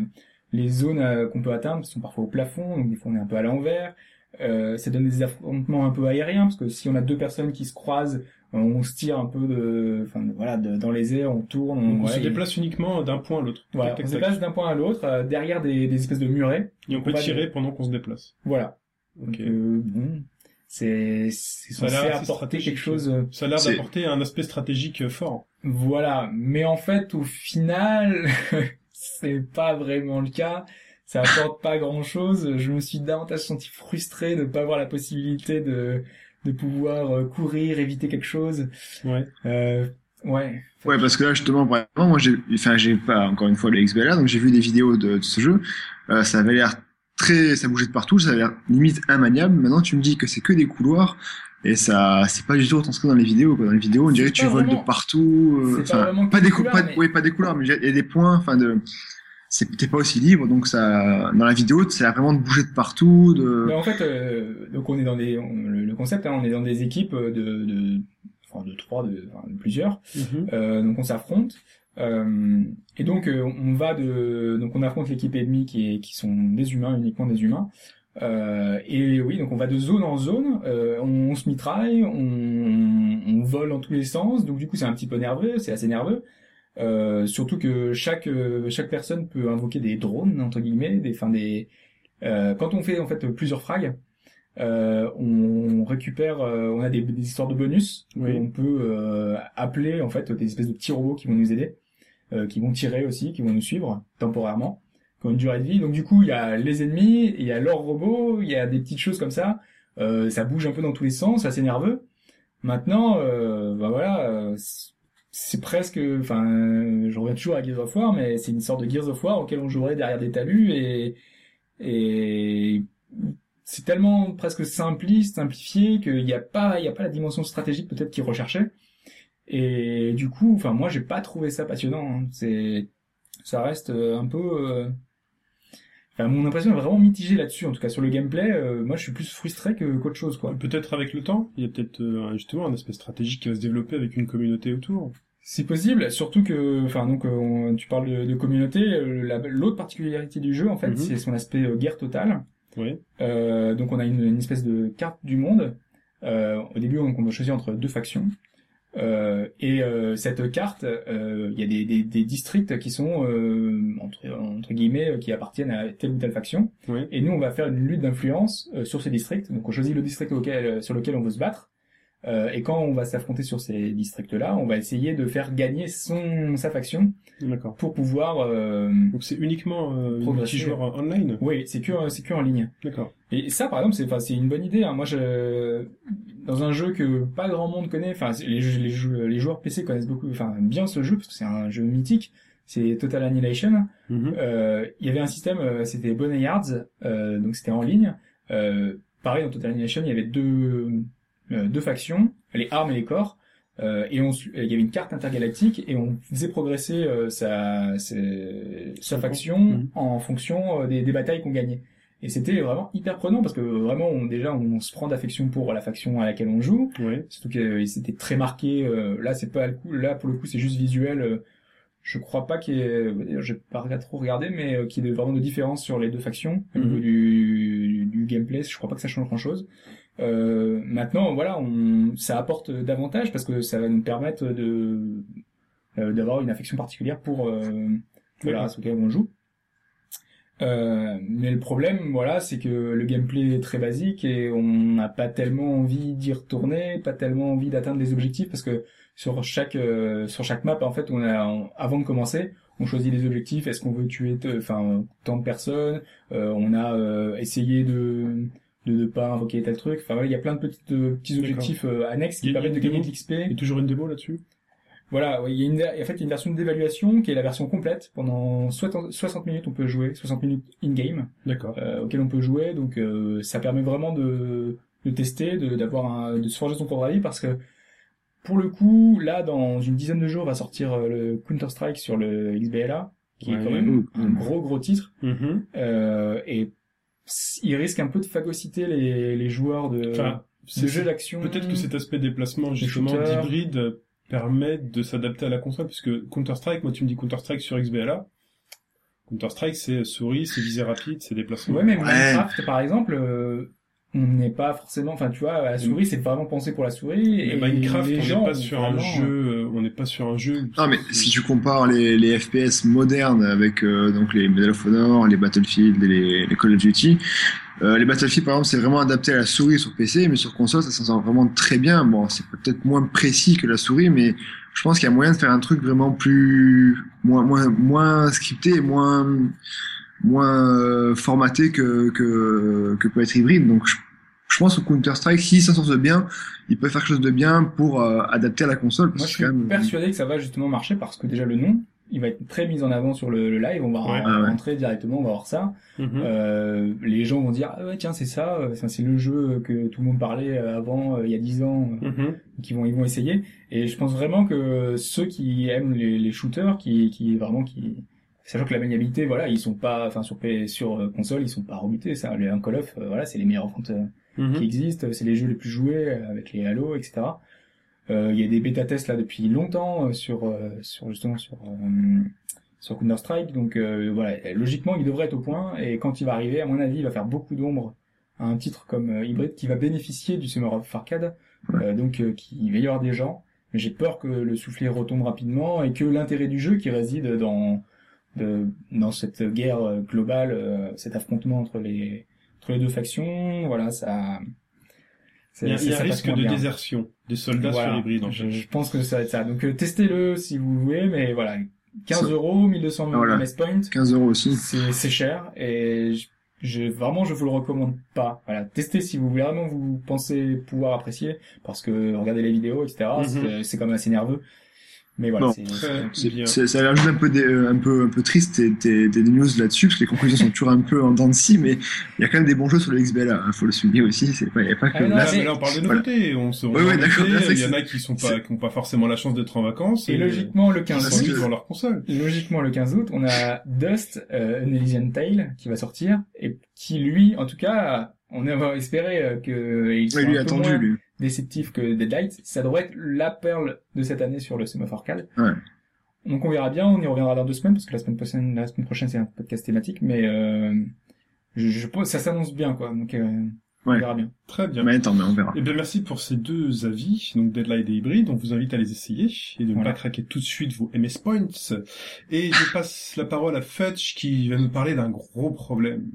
les zones qu'on peut atteindre sont parfois au plafond, donc des fois on est un peu à l'envers. Euh, ça donne des affrontements un peu aériens, parce que si on a deux personnes qui se croisent, euh, on se tire un peu de, enfin voilà, de- dans les airs, on tourne, on, se et- déplace uniquement d'un point à l'autre. Voilà, Tac, tac, on se déplace d'un point à l'autre, euh, derrière des, des espèces de murets. Et on peut tirer pendant qu'on se déplace. Voilà. Ok. Euh, bon, c'est c'est Ça a censé apporter quelque chose. euh, Ça a l'air C'est- d'apporter un aspect stratégique euh, fort. Voilà, mais en fait, au final, c'est pas vraiment le cas. Ça apporte pas grand chose. Je me suis davantage senti frustré de ne pas avoir la possibilité de, de pouvoir euh, courir, éviter quelque chose. Ouais. Euh, ouais. Ouais, parce que là, justement, vraiment, moi, j'ai, enfin, j'ai pas, encore une fois, le XBLA, donc j'ai vu des vidéos de, de ce jeu. Euh, ça avait l'air très, ça bougeait de partout, ça avait l'air limite immaniable. Maintenant, tu me dis que c'est que des couloirs. Et ça, c'est pas du tout retranscrit dans les vidéos, quoi. Dans les vidéos, on dirait que tu voles vraiment- de partout. euh, c'est pas Enfin, vraiment que pas des des cou- couloirs, pas, mais- pas des couloirs, mais il y a des points, enfin, de, t'es pas aussi libre, donc ça, dans la vidéo, l'air vraiment de bouger de partout, de, Mais en fait, euh, donc on est dans des, on- le, le concept, hein, on est dans des équipes de, de, enfin de trois, de, enfin, de plusieurs. Mhm. Euh, donc on s'affronte. Euh, et donc euh, on va de, donc on affronte l'équipe ennemie qui est, qui sont des humains uniquement des humains. Euh, et oui, donc on va de zone en zone, euh, on, on se mitraille, on, on vole dans tous les sens. Donc du coup c'est un petit peu nerveux, c'est assez nerveux. Euh, surtout que chaque euh, chaque personne peut invoquer des drones entre guillemets, des, enfin des. euh, quand on fait en fait plusieurs frags, euh, on récupère, euh, on a des, des histoires de bonus. Oui. On peut euh, appeler en fait des espèces de petits robots qui vont nous aider, euh, qui vont tirer aussi, qui vont nous suivre temporairement, qui ont une durée de vie. Donc du coup, il y a les ennemis, il y a leurs robots, il y a des petites choses comme ça. Euh, ça bouge un peu dans tous les sens, c'est assez nerveux. Maintenant, euh, bah voilà, euh, c'est- presque, enfin, je reviens toujours à Gears of War, mais c'est une sorte de Gears of War auquel on jouerait derrière des talus et et c'est tellement presque simpliste, simplifié qu'il n'y a pas, il y a pas la dimension stratégique peut-être qu'ils recherchaient. Et du coup, enfin moi j'ai pas trouvé ça passionnant. hein. C'est, ça reste euh, un peu. euh, Enfin mon impression est vraiment mitigée là-dessus. En tout cas sur le gameplay, euh, moi je suis plus frustré que qu'autre chose quoi. Peut-être avec le temps, il y a peut-être justement un aspect stratégique qui va se développer avec une communauté autour. C'est possible, surtout que, enfin donc, euh, on- tu parles de, de communauté. euh, la- L'autre particularité du jeu, en fait, Mhm. c'est son aspect euh, guerre totale. Oui. Euh, donc on a une, une espèce de carte du monde. Euh, au début, on, on doit choisir entre deux factions. Euh, et euh, cette carte, il y a des, des, des districts qui sont euh, entre, entre guillemets qui appartiennent à telle ou telle faction. Oui. Et nous, on va faire une lutte d'influence sur ces districts. Donc on choisit le district auquel, sur lequel on veut se battre. Euh, et quand on va s'affronter sur ces districts-là, on va essayer de faire gagner son sa faction pour pouvoir. euh, Donc c'est uniquement euh, multijoueur online? Oui, c'est que c'est que en ligne. D'accord. Et ça, par exemple, c'est enfin, c'est une bonne idée. Hein. Moi, je dans un jeu que pas grand monde connaît, enfin les, les, les joueurs PC connaissent beaucoup, enfin bien ce jeu parce que c'est un jeu mythique. C'est Total Annihilation. Mhm. Euh, Il y avait un système, euh, c'était Boneyards, euh, donc c'était en ligne. Euh, pareil dans Total Annihilation, il y avait deux deux factions, les armes et les corps. Euh, et on, il y avait une carte intergalactique et on faisait progresser euh, sa, sa, sa faction Mhm. en fonction euh, des, des batailles qu'on gagnait. Et c'était vraiment hyper prenant parce que vraiment, on, déjà, on se prend d'affection pour la faction à laquelle on joue. Oui. Surtout que c'était très marqué. euh, là, c'est pas le coup. Là, pour le coup, c'est juste visuel. euh, je crois pas qu'il y ait, j'ai pas trop regardé, mais euh, qu'il y ait vraiment de différence sur les deux factions au Mhm. niveau du, du gameplay. Je crois pas que ça change grand chose. Euh, maintenant, voilà, on, ça apporte davantage parce que ça va nous permettre de euh, d'avoir une affection particulière pour euh, la race auquel on joue. Euh, mais le problème, voilà, c'est que le gameplay est très basique et on n'a pas tellement envie d'y retourner, pas tellement envie d'atteindre des objectifs parce que sur chaque euh, sur chaque map, en fait, on a on- avant de commencer, on choisit les objectifs. Est-ce qu'on veut tuer, enfin, tant de personnes? Euh, On a euh, essayé de de ne pas invoquer tel truc. Enfin voilà, il y a plein de petites, euh, petits objectifs euh, annexes qui permettent de gagner une de l'XP. Il y a toujours une démo là-dessus? Voilà, ouais, il y a une, en fait, il y a une version d'évaluation qui est la version complète. Pendant 60 60 minutes, on peut jouer, 60 minutes in-game, D'accord. euh, auquel on peut jouer. Donc, euh, ça permet vraiment de, de tester, de, d'avoir un, de se forger son propre avis parce que, pour le coup, là, dans une dizaine de jours, va sortir euh, le Counter-Strike sur le XBLA, qui est quand même Mmh. un gros, gros titre. Mhm. Euh, et il risque un peu de phagocyter les, les joueurs de, Enfin, de c'est- jeux d'action. Peut-être que cet aspect déplacement justement d'hybride permet de s'adapter à la console, puisque Counter-Strike, moi tu me dis Counter-Strike sur XBLA, Counter-Strike c'est souris, c'est visée rapide, c'est déplacement. Ouais, mais Ouais. Minecraft, par exemple, euh, on n'est pas forcément, enfin, tu vois, la souris, c'est vraiment pensé pour la souris. Mais et Minecraft, les on n'est pas sur un jeu, euh, on n'est pas sur un jeu. Non, mais si tu compares les, les FPS modernes avec euh, donc les Medal of Honor, les Battlefield et les, les Call of Duty, euh, les Battlefield par exemple c'est vraiment adapté à la souris sur PC, mais sur console ça s'en sort vraiment très bien. Bon, c'est peut-être moins précis que la souris, mais je pense qu'il y a moyen de faire un truc vraiment plus moins moins moins scripté, et moins moins euh, formaté que que que peut être hybride. Donc je, je pense que Counter Strike, si ça s'en sort bien, il peut faire quelque chose de bien pour euh, adapter à la console. Moi, je suis quand même- persuadé que ça va justement marcher parce que déjà le nom, il va être très mis en avant sur le, le live. On va Ouais. Ah ouais. rentrer directement, on va voir ça. Mhm. Euh, les gens vont dire, ah ouais, tiens, c'est ça, euh, c'est le jeu que tout le monde parlait euh, avant, euh, il y a 10 ans. euh, Mhm. qui vont ils vont essayer et je pense vraiment que ceux qui aiment les, les shooters qui qui vraiment qui sachant que la maniabilité voilà ils sont pas enfin sur sur euh, console ils sont pas rebutés ça. Les un Call of euh, voilà c'est les meilleures ventes euh, Mhm. qui existent c'est les jeux les plus joués avec les Halo etc Euh, il y a des bêta tests là depuis longtemps sur euh, sur justement sur euh, sur Counter Strike donc euh, voilà logiquement il devrait être au point. Et quand il va arriver à mon avis il va faire beaucoup d'ombre à un titre comme euh, Hybrid qui va bénéficier du Summer of Arcade euh, donc qui il va y avoir des gens. Mais j'ai peur que le soufflet retombe rapidement et que l'intérêt du jeu qui réside dans de, dans cette guerre euh, globale euh, cet affrontement entre les entre les deux factions voilà ça Il y a, c'est- il y a ça un risque de bien. désertion des soldats Voilà. sur hybride en je, fait. je pense que ça va être ça donc euh, testez-le si vous voulez mais voilà 15 Ça- euros 1200 Voilà. MS points 15 euros aussi. c'est c'est cher et je, je vraiment je vous le recommande pas. Voilà, testez si vous voulez vraiment vous pensez pouvoir apprécier parce que regardez les vidéos etc. Mhm. c'est- C'est quand même assez nerveux. Mais voilà, Bon, c'est Ça a l'air juste un peu, dé- euh, un peu, un peu triste tes, tes, tes news là-dessus, parce que les conclusions sont toujours un peu en dents de scie, mais il y a quand même des bons jeux sur le XBLA, hein, faut le souligner aussi, c'est pas, il y a pas que Ah, non, Là, là, mais là, on parle de voilà. nouveautés. On se, on Ouais, ouais, Il y en a qui sont pas, qui ont pas forcément la chance d'être en vacances. et logiquement le ils 15 sont que- août, leur console. logiquement le 15 août, on a Dust, euh, An Elysian Tale qui va sortir et qui lui, en tout cas, on va espérer euh, que il soit Ouais, lui un peu attendu, moins- lui. Déceptif que Deadlight, ça devrait être la perle de cette année sur le sémaphore cal. Ouais. Donc on verra bien, on y reviendra dans deux semaines parce que la semaine prochaine, la semaine prochaine c'est un podcast thématique, mais euh, je, je pense ça s'annonce bien quoi. Donc euh, on Ouais. verra bien. Très bien. Mais attends, mais on verra. Eh bien, merci pour ces deux avis, donc Deadlight et Hybrid. On vous invite à les essayer et de ne Voilà. pas craquer tout de suite vos MS Points. Et je passe la parole à Fudge qui va nous parler d'un gros problème.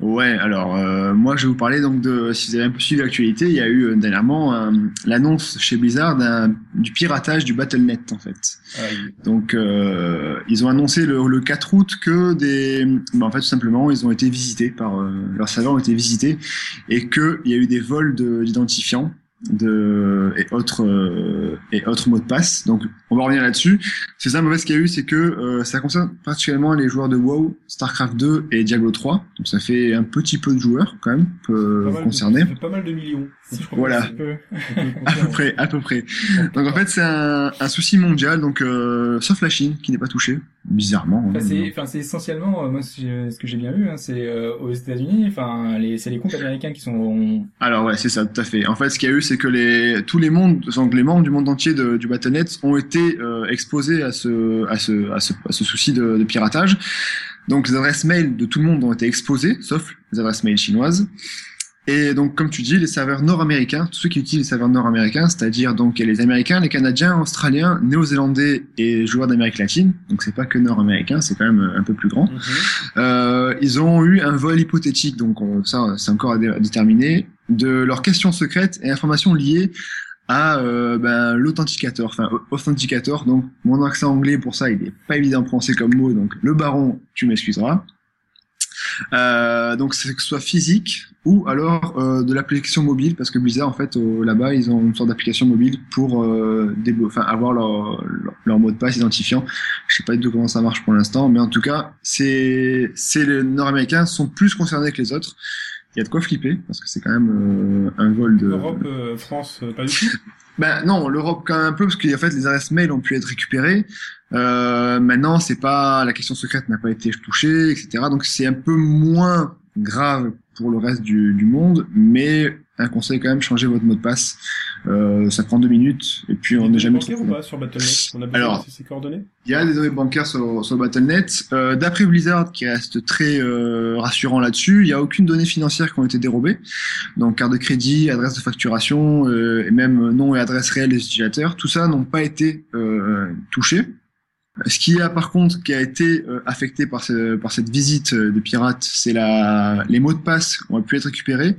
Ouais, alors euh, moi je vais vous parler donc de, si vous avez un peu suivi l'actualité, il y a eu euh, dernièrement euh, l'annonce chez Blizzard du piratage du Battle.net en fait. Aïe. Donc euh, ils ont annoncé le, le 4 août que des, bah, en fait tout simplement ils ont été visités par euh, leurs serveurs ont été visités et que il y a eu des vols de- d'identifiants de et autres euh, et autres mots de passe. Donc on va revenir là-dessus. C'est ça, ce qu'il y a eu, c'est que euh, ça concerne particulièrement les joueurs de WoW, StarCraft 2 et Diablo 3. Donc ça fait un petit peu de joueurs quand même peu Pas mal de- concernés. ça fait pas mal de millions. Je crois Voilà. peu. À peu près, à peu près. Donc en fait, c'est un, un souci mondial, donc euh, sauf la Chine qui n'est pas touchée, bizarrement. Enfin, c'est, enfin, c'est essentiellement, euh, moi, ce que j'ai bien vu, hein, c'est euh, aux États-Unis. Enfin, les, c'est les comptes américains qui sont. Alors ouais, c'est ça, tout à fait. En fait, ce qu'il y a eu, c'est que les tous les mondes, les membres du monde entier de, du Battle.net ont été euh, exposés à ce, à ce, à ce, à ce souci de, de piratage. Donc les adresses mail de tout le monde ont été exposées, sauf les adresses mail chinoises. Et donc, comme tu dis, les serveurs nord-américains, tous ceux qui utilisent les serveurs nord-américains, c'est-à-dire donc les Américains, les Canadiens, Australiens, Néo-Zélandais et joueurs d'Amérique latine. Donc c'est pas que nord-américain, c'est quand même un peu plus grand. Mhm. Euh, ils ont eu un vol hypothétique, donc euh, ça c'est encore à, dé- à déterminer, de leurs questions secrètes et informations liées à euh, ben, l'authenticateur, enfin au- authenticator. Donc mon accent anglais pour ça, il est pas évident en français comme mot, donc le baron, tu m'excuseras. Euh, donc c'est que ce soit physique ou alors euh, de l'application mobile parce que Blizzard en fait au- là-bas ils ont une sorte d'application mobile pour euh, avoir leur, leur, leur mot de passe identifiant. Je sais pas du tout comment ça marche pour l'instant, mais en tout cas c'est c'est les Nord-Américains sont plus concernés que les autres. Il y a de quoi flipper parce que c'est quand même euh, un vol de Europe, euh, France, euh, pas du tout? ben non, l'Europe quand même un peu parce qu'en fait les adresses mail ont pu être récupérées. Euh, maintenant, c'est pas la question secrète n'a pas été touchée, etc. Donc c'est un peu moins grave pour le reste du, du monde, mais un conseil quand même changer votre mot de passe. Euh, ça prend deux minutes et puis on n'est jamais trop. ou pas sur Battle.net On a besoin Alors. de ces coordonnées? Il y a des données bancaires sur, sur Battle.net. Euh, D'après Blizzard, qui reste très euh, rassurant là-dessus, il n'y a aucune donnée financière qui ont été dérobées. Donc carte de crédit, adresse de facturation, euh, et même nom et adresse réelle des utilisateurs, tout ça n'ont pas été euh, touchés. Ce qui a par contre qui a été euh, affecté par, ce- par cette visite euh, de pirates, c'est la les mots de passe qui ont pu être récupérés,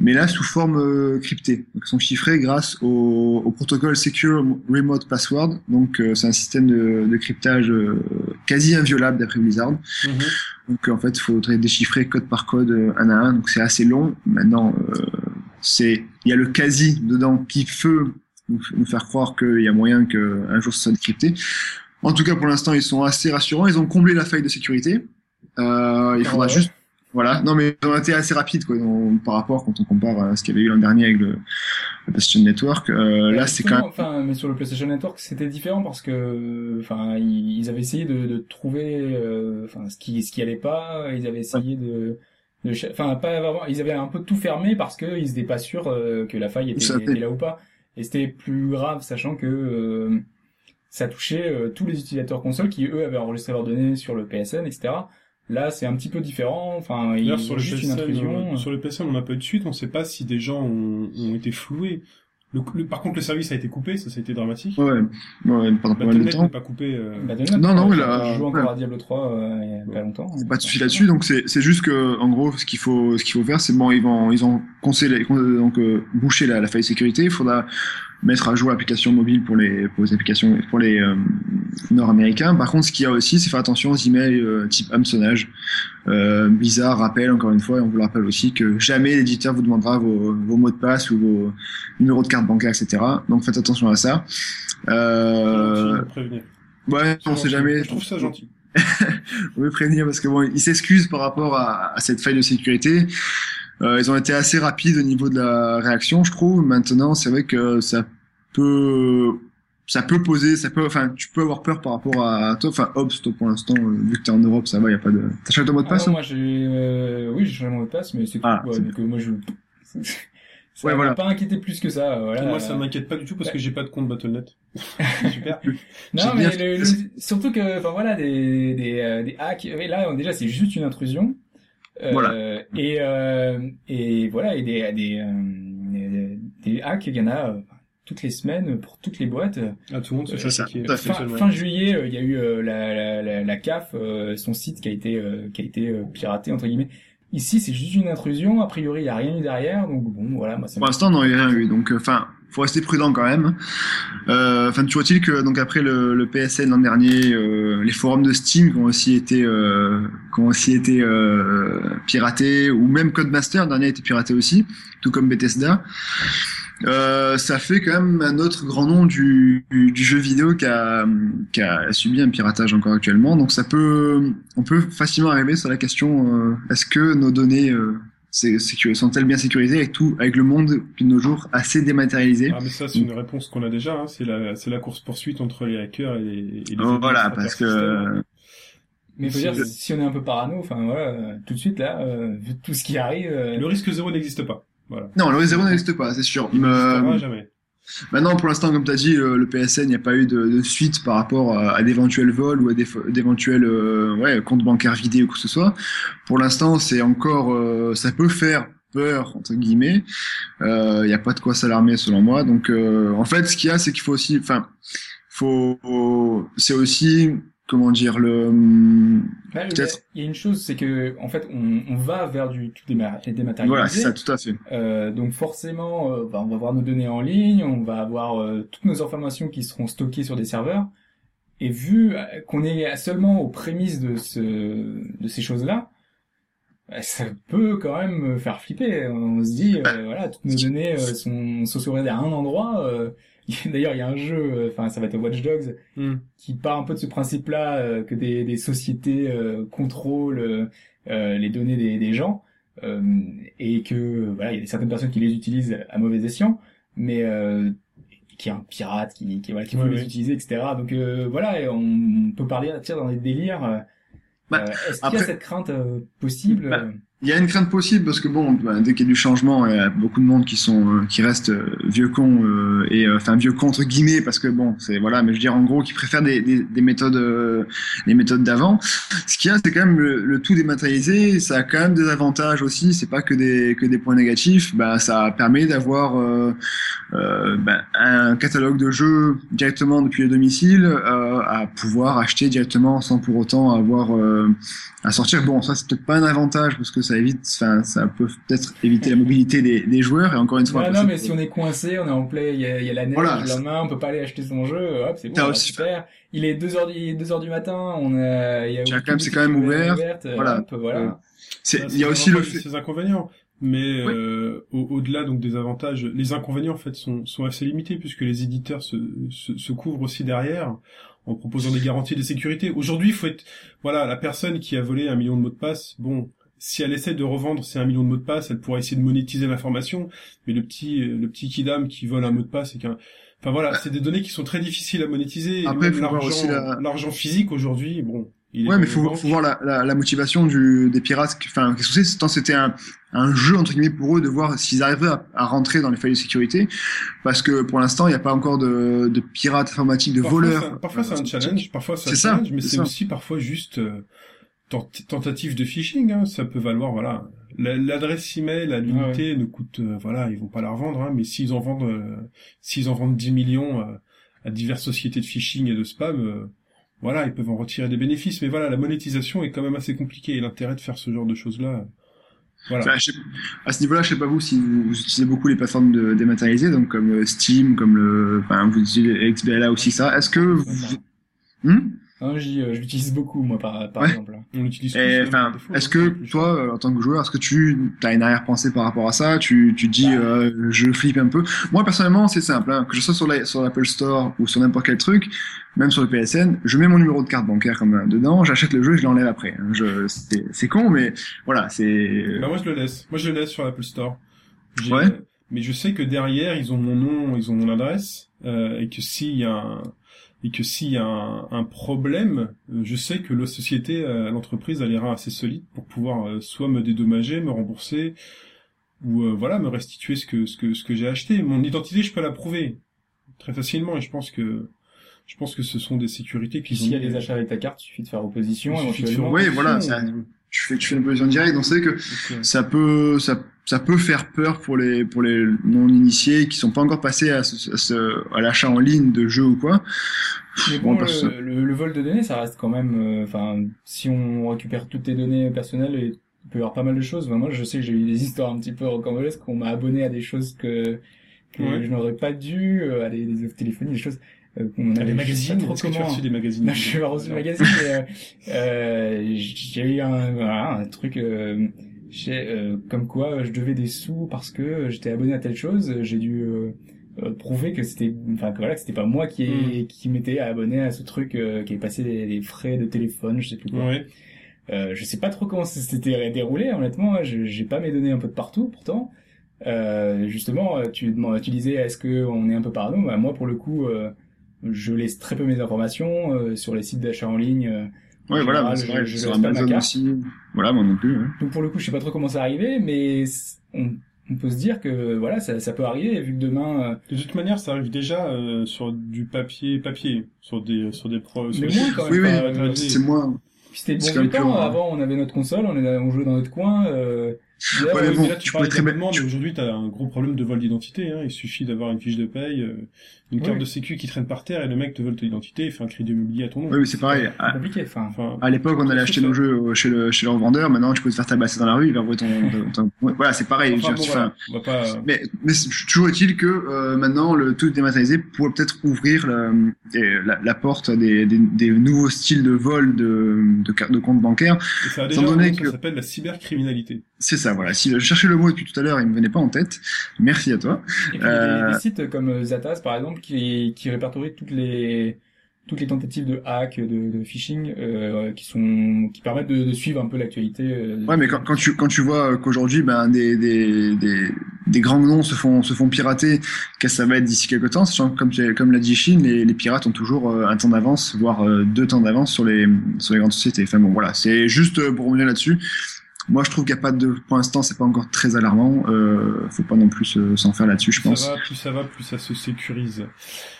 mais là sous forme euh, cryptée. Donc ils sont chiffrés grâce au, au protocole Secure Remote Password. Donc euh, c'est un système de, de cryptage euh, quasi inviolable d'après Blizzard. Mhm. Donc en fait, il faudrait déchiffrer code par code euh, un à un. Donc c'est assez long. Maintenant, euh, c'est il y a le quasi dedans qui peut nous faire croire qu'il y a moyen qu'un jour ce soit décrypté. En tout cas, pour l'instant, ils sont assez rassurants. Ils ont comblé la faille de sécurité. Euh, il faudra ouais. juste voilà. Non, mais ils ont été assez rapides quoi, par rapport quand on compare à ce qu'il y avait eu l'an dernier avec le, le PlayStation Network. Euh, là, c'est quand même Enfin, mais sur le PlayStation Network, c'était différent parce que, enfin, ils, avaient essayé de, de trouver, euh, enfin, ce qui, ce qui allait pas. Ils avaient essayé de, enfin, pas vraiment. Ils avaient un peu tout fermé parce que ils étaient pas sûrs euh, que la faille était, était là ou pas. Et c'était plus grave, sachant que euh, ça touchait euh, tous les utilisateurs console qui eux avaient enregistré leurs données sur le PSN, etc. Là, c'est un petit peu différent. Enfin, il y a sur le, juste une intrusion. euh, sur le PSN, on n'a pas eu de suite, on ne sait pas si des gens ont, ont été floués. Le, le- par contre, le service a été coupé, ça, ça a été dramatique. ouais, ouais, pendant pas mal de temps. n'est pas coupé. euh, Battle.net, Non, non, je- il a- je joue encore ouais. à Diablo 3 euh, il y a pas longtemps. Pas de souci là-dessus. Donc c'est c'est juste que en gros ce qu'il faut ce qu'il faut faire c'est bon ils vont ils ont conseillé donc euh, boucher la, la faille de sécurité. Il faudra mettre à jour l'application mobile pour les pour les applications pour les euh, nord-américains. Par contre ce qu'il y a aussi c'est faire attention aux emails euh, type hameçonnage. Euh, Blizzard rappelle encore une fois et on vous le rappelle aussi que jamais l'éditeur vous demandera vos, vos mots de passe ou vos numéros de carte bancaire etc. Donc faites attention à ça. Euh, ouais on sait jamais. Je trouve ça gentil. On veut prévenir parce que bon, ils s'excusent par rapport à, à cette faille de sécurité. Euh, ils ont été assez rapides au niveau de la réaction, je trouve. Maintenant, c'est vrai que ça peut, ça peut poser, ça peut, enfin, tu peux avoir peur par rapport à toi. Enfin, Hobbs, toi, pour l'instant, euh, vu que t'es en Europe, ça va, y a pas de. T'as changé ton mot de Ah passe non, hein moi j'ai, euh, oui, j'ai changé mon mot de passe, mais c'est. Ah, quoi. c'est donc euh, moi je, Ça Ouais, voilà. pas inquiété plus que ça. Voilà. Moi, ça m'inquiète pas du tout parce que j'ai pas de compte Battle.net. Super. Non, mais bien le- le- surtout que, enfin voilà, des des, euh, des hacks. et là, déjà, c'est juste une intrusion. Euh, Voilà. Et euh, et voilà, et des des, euh, des des hacks, il y en a euh, toutes les semaines pour toutes les boîtes. Ah, tout le monde se Euh, fait ça, attaquer. tout à fait. Fin, fin juillet, euh, il y a eu euh, la, la, la, la CAF, euh, son site qui a été euh, qui a été euh, piraté entre guillemets. Ici, c'est juste une intrusion. A priori, il y a rien eu derrière. Donc bon, voilà, moi ça Pour l'instant, on n'en a rien eu. Donc, enfin, faut rester prudent quand même. Euh, Enfin, toujours est-il que donc après le, le PSN l'an dernier, euh, les forums de Steam qui ont aussi été, euh, qui ont aussi été euh, piratés, ou même Codemaster le dernier a été piraté aussi, tout comme Bethesda. Euh, ça fait quand même un autre grand nom du, du, du jeu vidéo qui a, qui a subi un piratage encore actuellement. Donc ça peut, on peut facilement arriver sur la question euh, est-ce que nos données euh, sont-elles bien sécurisées avec tout, avec le monde de nos jours assez dématérialisé Ah, mais ça, c'est une réponse qu'on a déjà, hein. C'est la, c'est la course poursuite entre les hackers et les, et les Oh, Voilà, parce que Mais faut C'est- dire, si on est un peu parano, enfin voilà, euh, tout de suite là, euh, vu tout ce qui arrive, euh, Le risque zéro n'existe pas. Voilà. non, le zéro n'existe pas, c'est sûr. Il n'existera Euh, jamais. Maintenant, pour l'instant, comme tu as dit, le, PSN, il n'y a pas eu de, suite par rapport à, d'éventuels vols ou à d'éventuels euh, comptes bancaires vidés ou quoi que ce soit. Pour l'instant, c'est encore, euh, ça peut faire peur entre guillemets. Euh, Il n'y a pas de quoi s'alarmer selon moi. Donc, en fait, ce qu'il y a, c'est qu'il faut aussi, enfin, faut, c'est aussi, comment dire, le, Bah. Il y a une chose, c'est que en fait, on, on va vers du tout déma- dématérialisé. voilà, c'est ça, tout à fait. Euh, donc forcément, euh, bah, on va avoir nos données en ligne, on va avoir euh, toutes nos informations qui seront stockées sur des serveurs. Et vu euh, qu'on est seulement aux prémices de ce de ces choses-là, bah, ça peut quand même faire flipper. On se dit, euh, voilà, toutes nos données sont, sont sauvegardées à un endroit. D'ailleurs, il y a un jeu, euh, enfin, ça va être Watch Dogs, Hmm. qui part un peu de ce principe-là euh, que des, des sociétés euh, contrôlent les données des, des gens euh, et que voilà il y a certaines personnes qui les utilisent à mauvais escient mais euh, qui est un pirate qui qui voilà qui veut Ouais, les utiliser etc donc euh, voilà et on peut parler tiens dans des délires euh, Bah, euh, est-ce qu'il y a cette crainte euh, possible Bah, Il y a une crainte possible parce que bon, bah, dès qu'il y a du changement, il y a beaucoup de monde qui sont euh, qui restent euh, vieux cons euh, et enfin vieux cons guillemets parce que bon, c'est voilà, mais je veux dire en gros qui préfèrent des, des, des méthodes les méthodes d'avant. Ce qu'il y a, c'est quand même le, tout dématérialisé, ça a quand même des avantages aussi. C'est pas que des que des points négatifs. Bah ça permet d'avoir bah, un catalogue de jeux directement depuis le domicile à pouvoir acheter directement sans pour autant avoir à sortir. Bon, ça c'est peut-être pas un avantage parce que ça évite, enfin, ça peut peut-être éviter la mobilité des, des joueurs. Et encore une fois, Ouais, non, mais si on est coincé, on est en play, il y a, y a la neige, Voilà, le lendemain, on peut pas aller acheter son jeu, hop, c'est bon, aussi- super. Il est 2 heures du, 2 heures du matin, on a, il y a c'est quand même ouvert, ouverte, voilà. hop, voilà. c'est, il y a aussi le fait. ses inconvénients. Mais Oui. euh, au- au-delà donc des avantages, les inconvénients en fait sont, sont assez limités puisque les éditeurs se, se, se couvrent aussi derrière en proposant des garanties de sécurité. Aujourd'hui, il faut être voilà la personne qui a volé un million de mots de passe. Bon, si elle essaie de revendre ces un million de mots de passe, elle pourra essayer de monétiser l'information. Mais le petit le petit kidam qui vole un mot de passe et qu'un Enfin voilà, c'est des données qui sont très difficiles à monétiser. Après, faut voir aussi l'argent, la- l'argent physique aujourd'hui, bon. Il Ouais, mais faut, faut voir la, la, la motivation du, des pirates. Enfin, qu'est-ce que c'est? Tant c'était un, un jeu entre guillemets pour eux de voir s'ils arrivaient à, à rentrer dans les failles de sécurité, parce que pour l'instant, il n'y a pas encore de, de pirates informatiques, de Parfois, voleurs. Parfois, c'est un challenge, parfois, c'est un C'est ça, challenge, mais c'est c'est aussi parfois juste euh, tentative de phishing. Hein, ça peut valoir, voilà. La- L'adresse email à l'unité ne coûte, euh, voilà, ils vont pas la revendre, hein, mais s'ils en vendent, euh, s'ils en vendent 10 millions euh, à diverses sociétés de phishing et de spam, euh, voilà, ils peuvent en retirer des bénéfices. Mais voilà, la monétisation est quand même assez compliquée et l'intérêt de faire ce genre de choses-là, euh, voilà. Enfin, je sais- à ce niveau-là, je sais pas vous si vous, vous utilisez beaucoup les plateformes de, dématérialisées, donc comme Steam, comme le, enfin, vous utilisez XBLA aussi ça. Est-ce que vous, Hmm? Non, euh, je l'utilise beaucoup, moi, par, par Ouais. exemple. On l'utilise hein, enfin, est-ce hein, que plus. toi, euh, en tant que joueur, est-ce que tu as une arrière-pensée par rapport à ça? Tu, tu dis, Bah. euh, je flippe un peu. Moi, personnellement, c'est simple. Hein, que je sois sur la- sur l'Apple Store ou sur n'importe quel truc, même sur le PSN, je mets mon numéro de carte bancaire comme euh, dedans, j'achète le jeu et je l'enlève après. hein. Je, c'est, c'est con, mais voilà, c'est. Bah moi je le laisse. Moi je le laisse sur l'Apple Store. Ouais. Mais je sais que derrière ils ont mon nom, ils ont mon adresse euh, et que s'il y a un et que s'il y a un, un problème, euh, je sais que la société, euh, l'entreprise a les reins assez solides pour pouvoir euh, soit me dédommager, me rembourser, ou euh, voilà me restituer ce que ce que ce que j'ai acheté. Mon identité, je peux la prouver très facilement et je pense que je pense que ce sont des sécurités qui s'il y a des achats avec ta carte, il suffit de faire opposition. Ouais, voilà, opposition, ça- Tu fais, tu fais une position directe, donc c'est que ça peut, ça, ça peut faire peur pour les, pour les non initiés qui sont pas encore passés à, ce, à, ce- à l'achat en ligne de jeux ou quoi. Mais Bon, bon, perso- le, le- le vol de données, ça reste quand même. euh, Enfin, si on récupère toutes tes données personnelles, et il peut y avoir pas mal de choses. Enfin, moi, je sais que j'ai eu des histoires un petit peu rocambolesques qu'on m'a abonné à des choses que, que Ouais. je n'aurais pas dû, euh, à des, des offres téléphoniques, des choses euh, Ah, avait des magazines, trop que tu as comment. reçu des magazines Non, je suis pas reçu le magazine, mais euh, euh, j'ai eu un, voilà, un truc euh, euh, comme quoi je devais des sous parce que j'étais abonné à telle chose. J'ai dû euh, euh, prouver que c'était, enfin que voilà, que c'était pas moi qui Mm. qui m'étais abonné à ce truc, euh, qui avait passé des, des frais de téléphone, je sais plus quoi. Ouais. Euh, je sais pas trop comment ça s'était déroulé, honnêtement. Je- J'ai pas mes données un peu de partout, pourtant. Euh, justement, euh, tu, demandes- tu disais, est-ce que on est un peu parano? Bah, Moi, pour le coup, euh, je laisse très peu mes informations euh, sur les sites d'achat en ligne. Ouais, voilà, bah, c'est je- vrai, je sur pas ma Amazon aussi. Voilà, moi non plus. ouais. Donc pour le coup, je sais pas trop comment ça arrivé, mais on, on peut se dire que voilà, ça, ça peut arriver, vu que demain, euh, De toute manière, ça arrive déjà euh, sur du papier papier, sur des sur des pro. sur Mais des- moins, quand Oui, même. oui, Enfin, c'est moins. c'était bon temps. Avant, on avait notre console, on, est- on jouait dans notre coin. Euh, d'ailleurs, Ouais, bon, là, tu, tu parlais peux très bien- tu- mais aujourd'hui, tu as un gros problème de vol d'identité. Hein. Il suffit d'avoir une fiche de paye, euh, une carte Oui. de sécu qui traîne par terre, et le mec te vole ton identité et fait un crédit immobilier à ton nom. Oui, mais c'est pareil. À, compliqué. Enfin, Enfin, à l'époque, on allait acheter ça. nos jeux au- chez le, chez le revendeur. Maintenant, tu peux te faire tabasser dans la rue, il va envoyer ton, ton- Voilà, c'est pareil. enfin, bon, voilà. pas... Mais, mais c'est toujours est-il que euh, maintenant le tout dématérialisé pourrait peut-être ouvrir la, et la, la porte à des, des, des nouveaux styles de vol de, de, de compte bancaire. Et ça a déjà un nom, ça que- s'appelle la cybercriminalité. C'est ça, voilà. Si je cherchais le mot depuis tout à l'heure, il me venait pas en tête. Merci à toi. Et puis, il y a des, Euh, des sites comme euh, Zatas, par exemple, qui, qui répertorient toutes les toutes les tentatives de hack, de, de phishing, euh, qui sont qui permettent de, de suivre un peu l'actualité. euh, Ouais, mais quand, quand tu quand tu vois euh, qu'aujourd'hui, ben des, des des des grands noms se font se font pirater, qu'est-ce que ça va être d'ici quelques temps, sachant que comme comme l'a dit Chine, les, les pirates ont toujours euh, un temps d'avance, voire euh, deux temps d'avance sur les sur les grandes sociétés. Enfin bon, voilà, c'est juste euh, pour revenir là-dessus. Moi, je trouve qu'il n'y a pas de, pour l'instant, c'est pas encore très alarmant. Euh, faut pas non plus se- s'en faire là-dessus, je pense. ça va, plus ça va, plus ça se sécurise.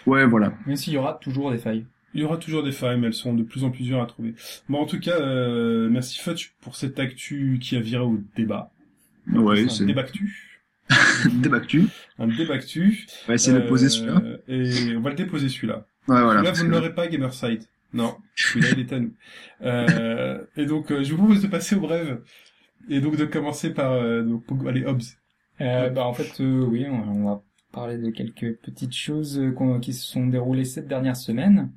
Ouais, voilà. Même s'il y aura toujours des failles. Il y aura toujours des failles, mais elles sont de plus en plus dures à trouver. Bon, en tout cas, euh, merci Fudge pour cette actu qui a viré au débat. Ouais, un c'est débactu. débactu. Un débactu. On va essayer de Euh, poser celui-là. Et on va le déposer celui-là. Ouais, voilà. Parce vous ne l'aurez pas, Gamerside. Non, celui-là, il est à nous. Euh, et donc, euh, je vous propose de passer au brève. Et donc, de commencer par... Euh, donc, allez, Hobbs. Euh, bah en fait euh, oui, on, va parler de quelques petites choses euh, qui se sont déroulées cette dernière semaine.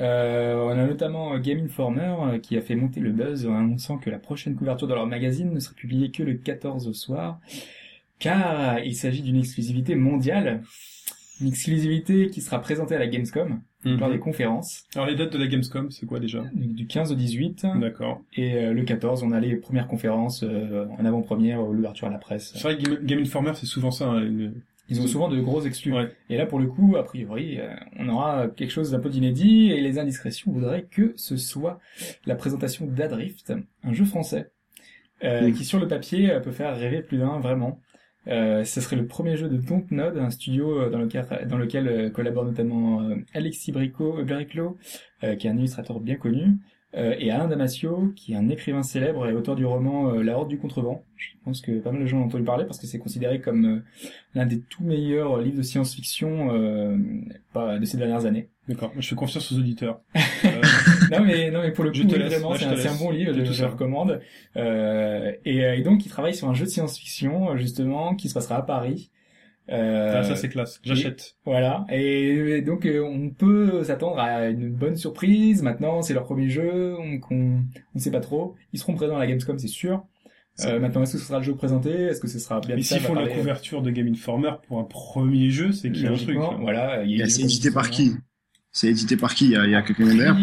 Euh, on a notamment euh, Game Informer euh, qui a fait monter le buzz en annonçant que la prochaine couverture de leur magazine ne serait publiée que le 14 au soir, car il s'agit d'une exclusivité mondiale, une exclusivité qui sera présentée à la Gamescom lors des conférences Alors, les dates de la Gamescom, c'est quoi déjà? Du 15 au 18 D'accord. et euh, le 14 on a les premières conférences euh, en avant-première euh, l'ouverture à la presse. C'est vrai que Game, Game Informer, c'est souvent ça. hein, une- Ils ont souvent de gros exclus. Ouais. Et là, pour le coup, a priori, euh, on aura quelque chose d'un peu d'inédit et les indiscrétions voudraient que ce soit la présentation d'Adrift, un jeu français, euh, Oui. qui sur le papier peut faire rêver plus d'un vraiment. Euh, ce serait le premier jeu de Dontnod, un studio euh, dans lequel, dans lequel euh, collabore notamment euh, Alexis Brico, Briclot, euh, qui est un illustrateur bien connu, euh, et Alain Damasio, qui est un écrivain célèbre et auteur du roman La Horde du Contrevent. Je pense que pas mal de gens ont entendu parler parce que c'est considéré comme l'un des tout meilleurs livres de science-fiction euh, de ces dernières années. D'accord. Je fais confiance aux auditeurs. Non mais non mais pour le coup Je te oui, laisse, vraiment ouais, je c'est un, bon livre je, tout je ça. le recommande. Euh, et, euh, et donc il travaille sur un jeu de science-fiction justement qui se passera à Paris. Euh, ah, ça, c'est classe. J'achète. voilà. Et, et donc euh, on peut s'attendre à une bonne surprise. Maintenant c'est leur premier jeu donc on on ne sait pas trop. Ils seront présents à la Gamescom c'est sûr. Euh, maintenant est-ce que ce sera le jeu présenté? Est-ce que ce sera bien Mais s'ils font la couverture de Game Informer pour un premier jeu, c'est qu'il y a un truc. Voilà il y a C'est édité par qui? C'est édité par qui? Il y a, il y a quelqu'un A derrière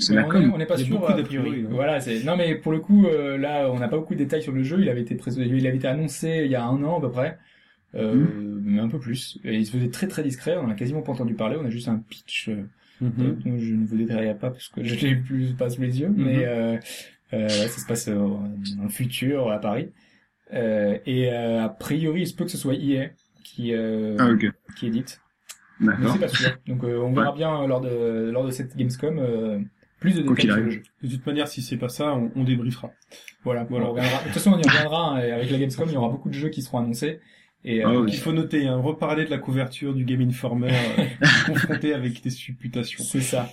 C'est la on, com. est, on est pas sûr beaucoup a priori. Voilà, c'est non mais pour le coup euh, là on n'a pas beaucoup de détails sur le jeu. Il avait été prés- il avait été annoncé il y a un an à peu près, euh, Mhm. mais un peu plus. Et il se faisait très très discret. On a quasiment pas entendu parler. On a juste un pitch. euh, Mhm. euh, dont je ne vous détaillerai pas parce que je l'ai plus pas sous les yeux, Mhm. mais euh, euh, ouais, ça se passe euh, dans le futur à Paris. Euh, et euh, a priori, il se peut que ce soit EA qui euh, Ah, qui édite, mais D'accord. c'est pas sûr. Donc euh, on verra bien euh, lors de lors de cette Gamescom euh, plus de détails sur le jeu. De toute manière, si c'est pas ça, on, on débriefera. Voilà, Voilà. on reviendra. De toute façon, on y reviendra. hein, et avec la Gamescom, il y aura beaucoup de jeux qui seront annoncés. Et Ah euh, oui. Il faut noter, hein, reparler de la couverture du Game Informer, euh, confronté avec des supputations. c'est ça.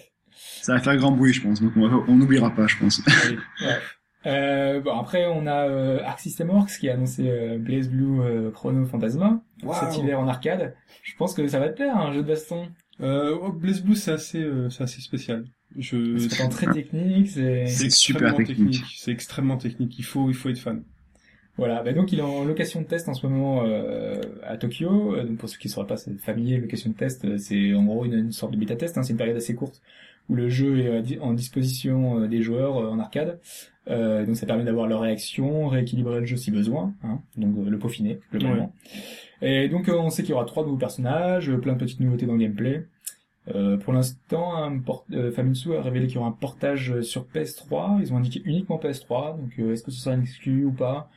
Ça va faire grand bruit, je pense. Donc on va- on n'oubliera pas, je pense. Allez, ouais. Euh, bon, après, on a euh, Arc System Works qui a annoncé euh, Blaze Blue euh, Chrono Phantasma cet hiver en arcade. Je pense que ça va te plaire, un jeu de baston. Euh, oh, Blaze Blue, c'est assez, euh, c'est assez spécial. Je, C'est très technique. C'est super technique. C'est extrêmement technique. Il faut, il faut être fan. voilà. Bah, donc, il est en location de test en ce moment euh, à Tokyo. Donc, pour ceux qui ne sauraient pas, c'est familier. Location de test, euh, c'est en gros une, une sorte de bêta test. Hein. C'est une période assez courte où le jeu est euh, en disposition euh, des joueurs euh, en arcade. Euh, donc, ça permet d'avoir leur réaction, rééquilibrer le jeu si besoin. Hein. Donc, le peaufiner globalement. Et donc, on sait qu'il y aura trois nouveaux personnages, plein de petites nouveautés dans le gameplay. Euh, pour l'instant, un port- euh, Famitsu a révélé qu'il y aura un portage sur PS3. Ils ont indiqué uniquement PS3. Donc, euh, est-ce que ce sera une exclue ou pas?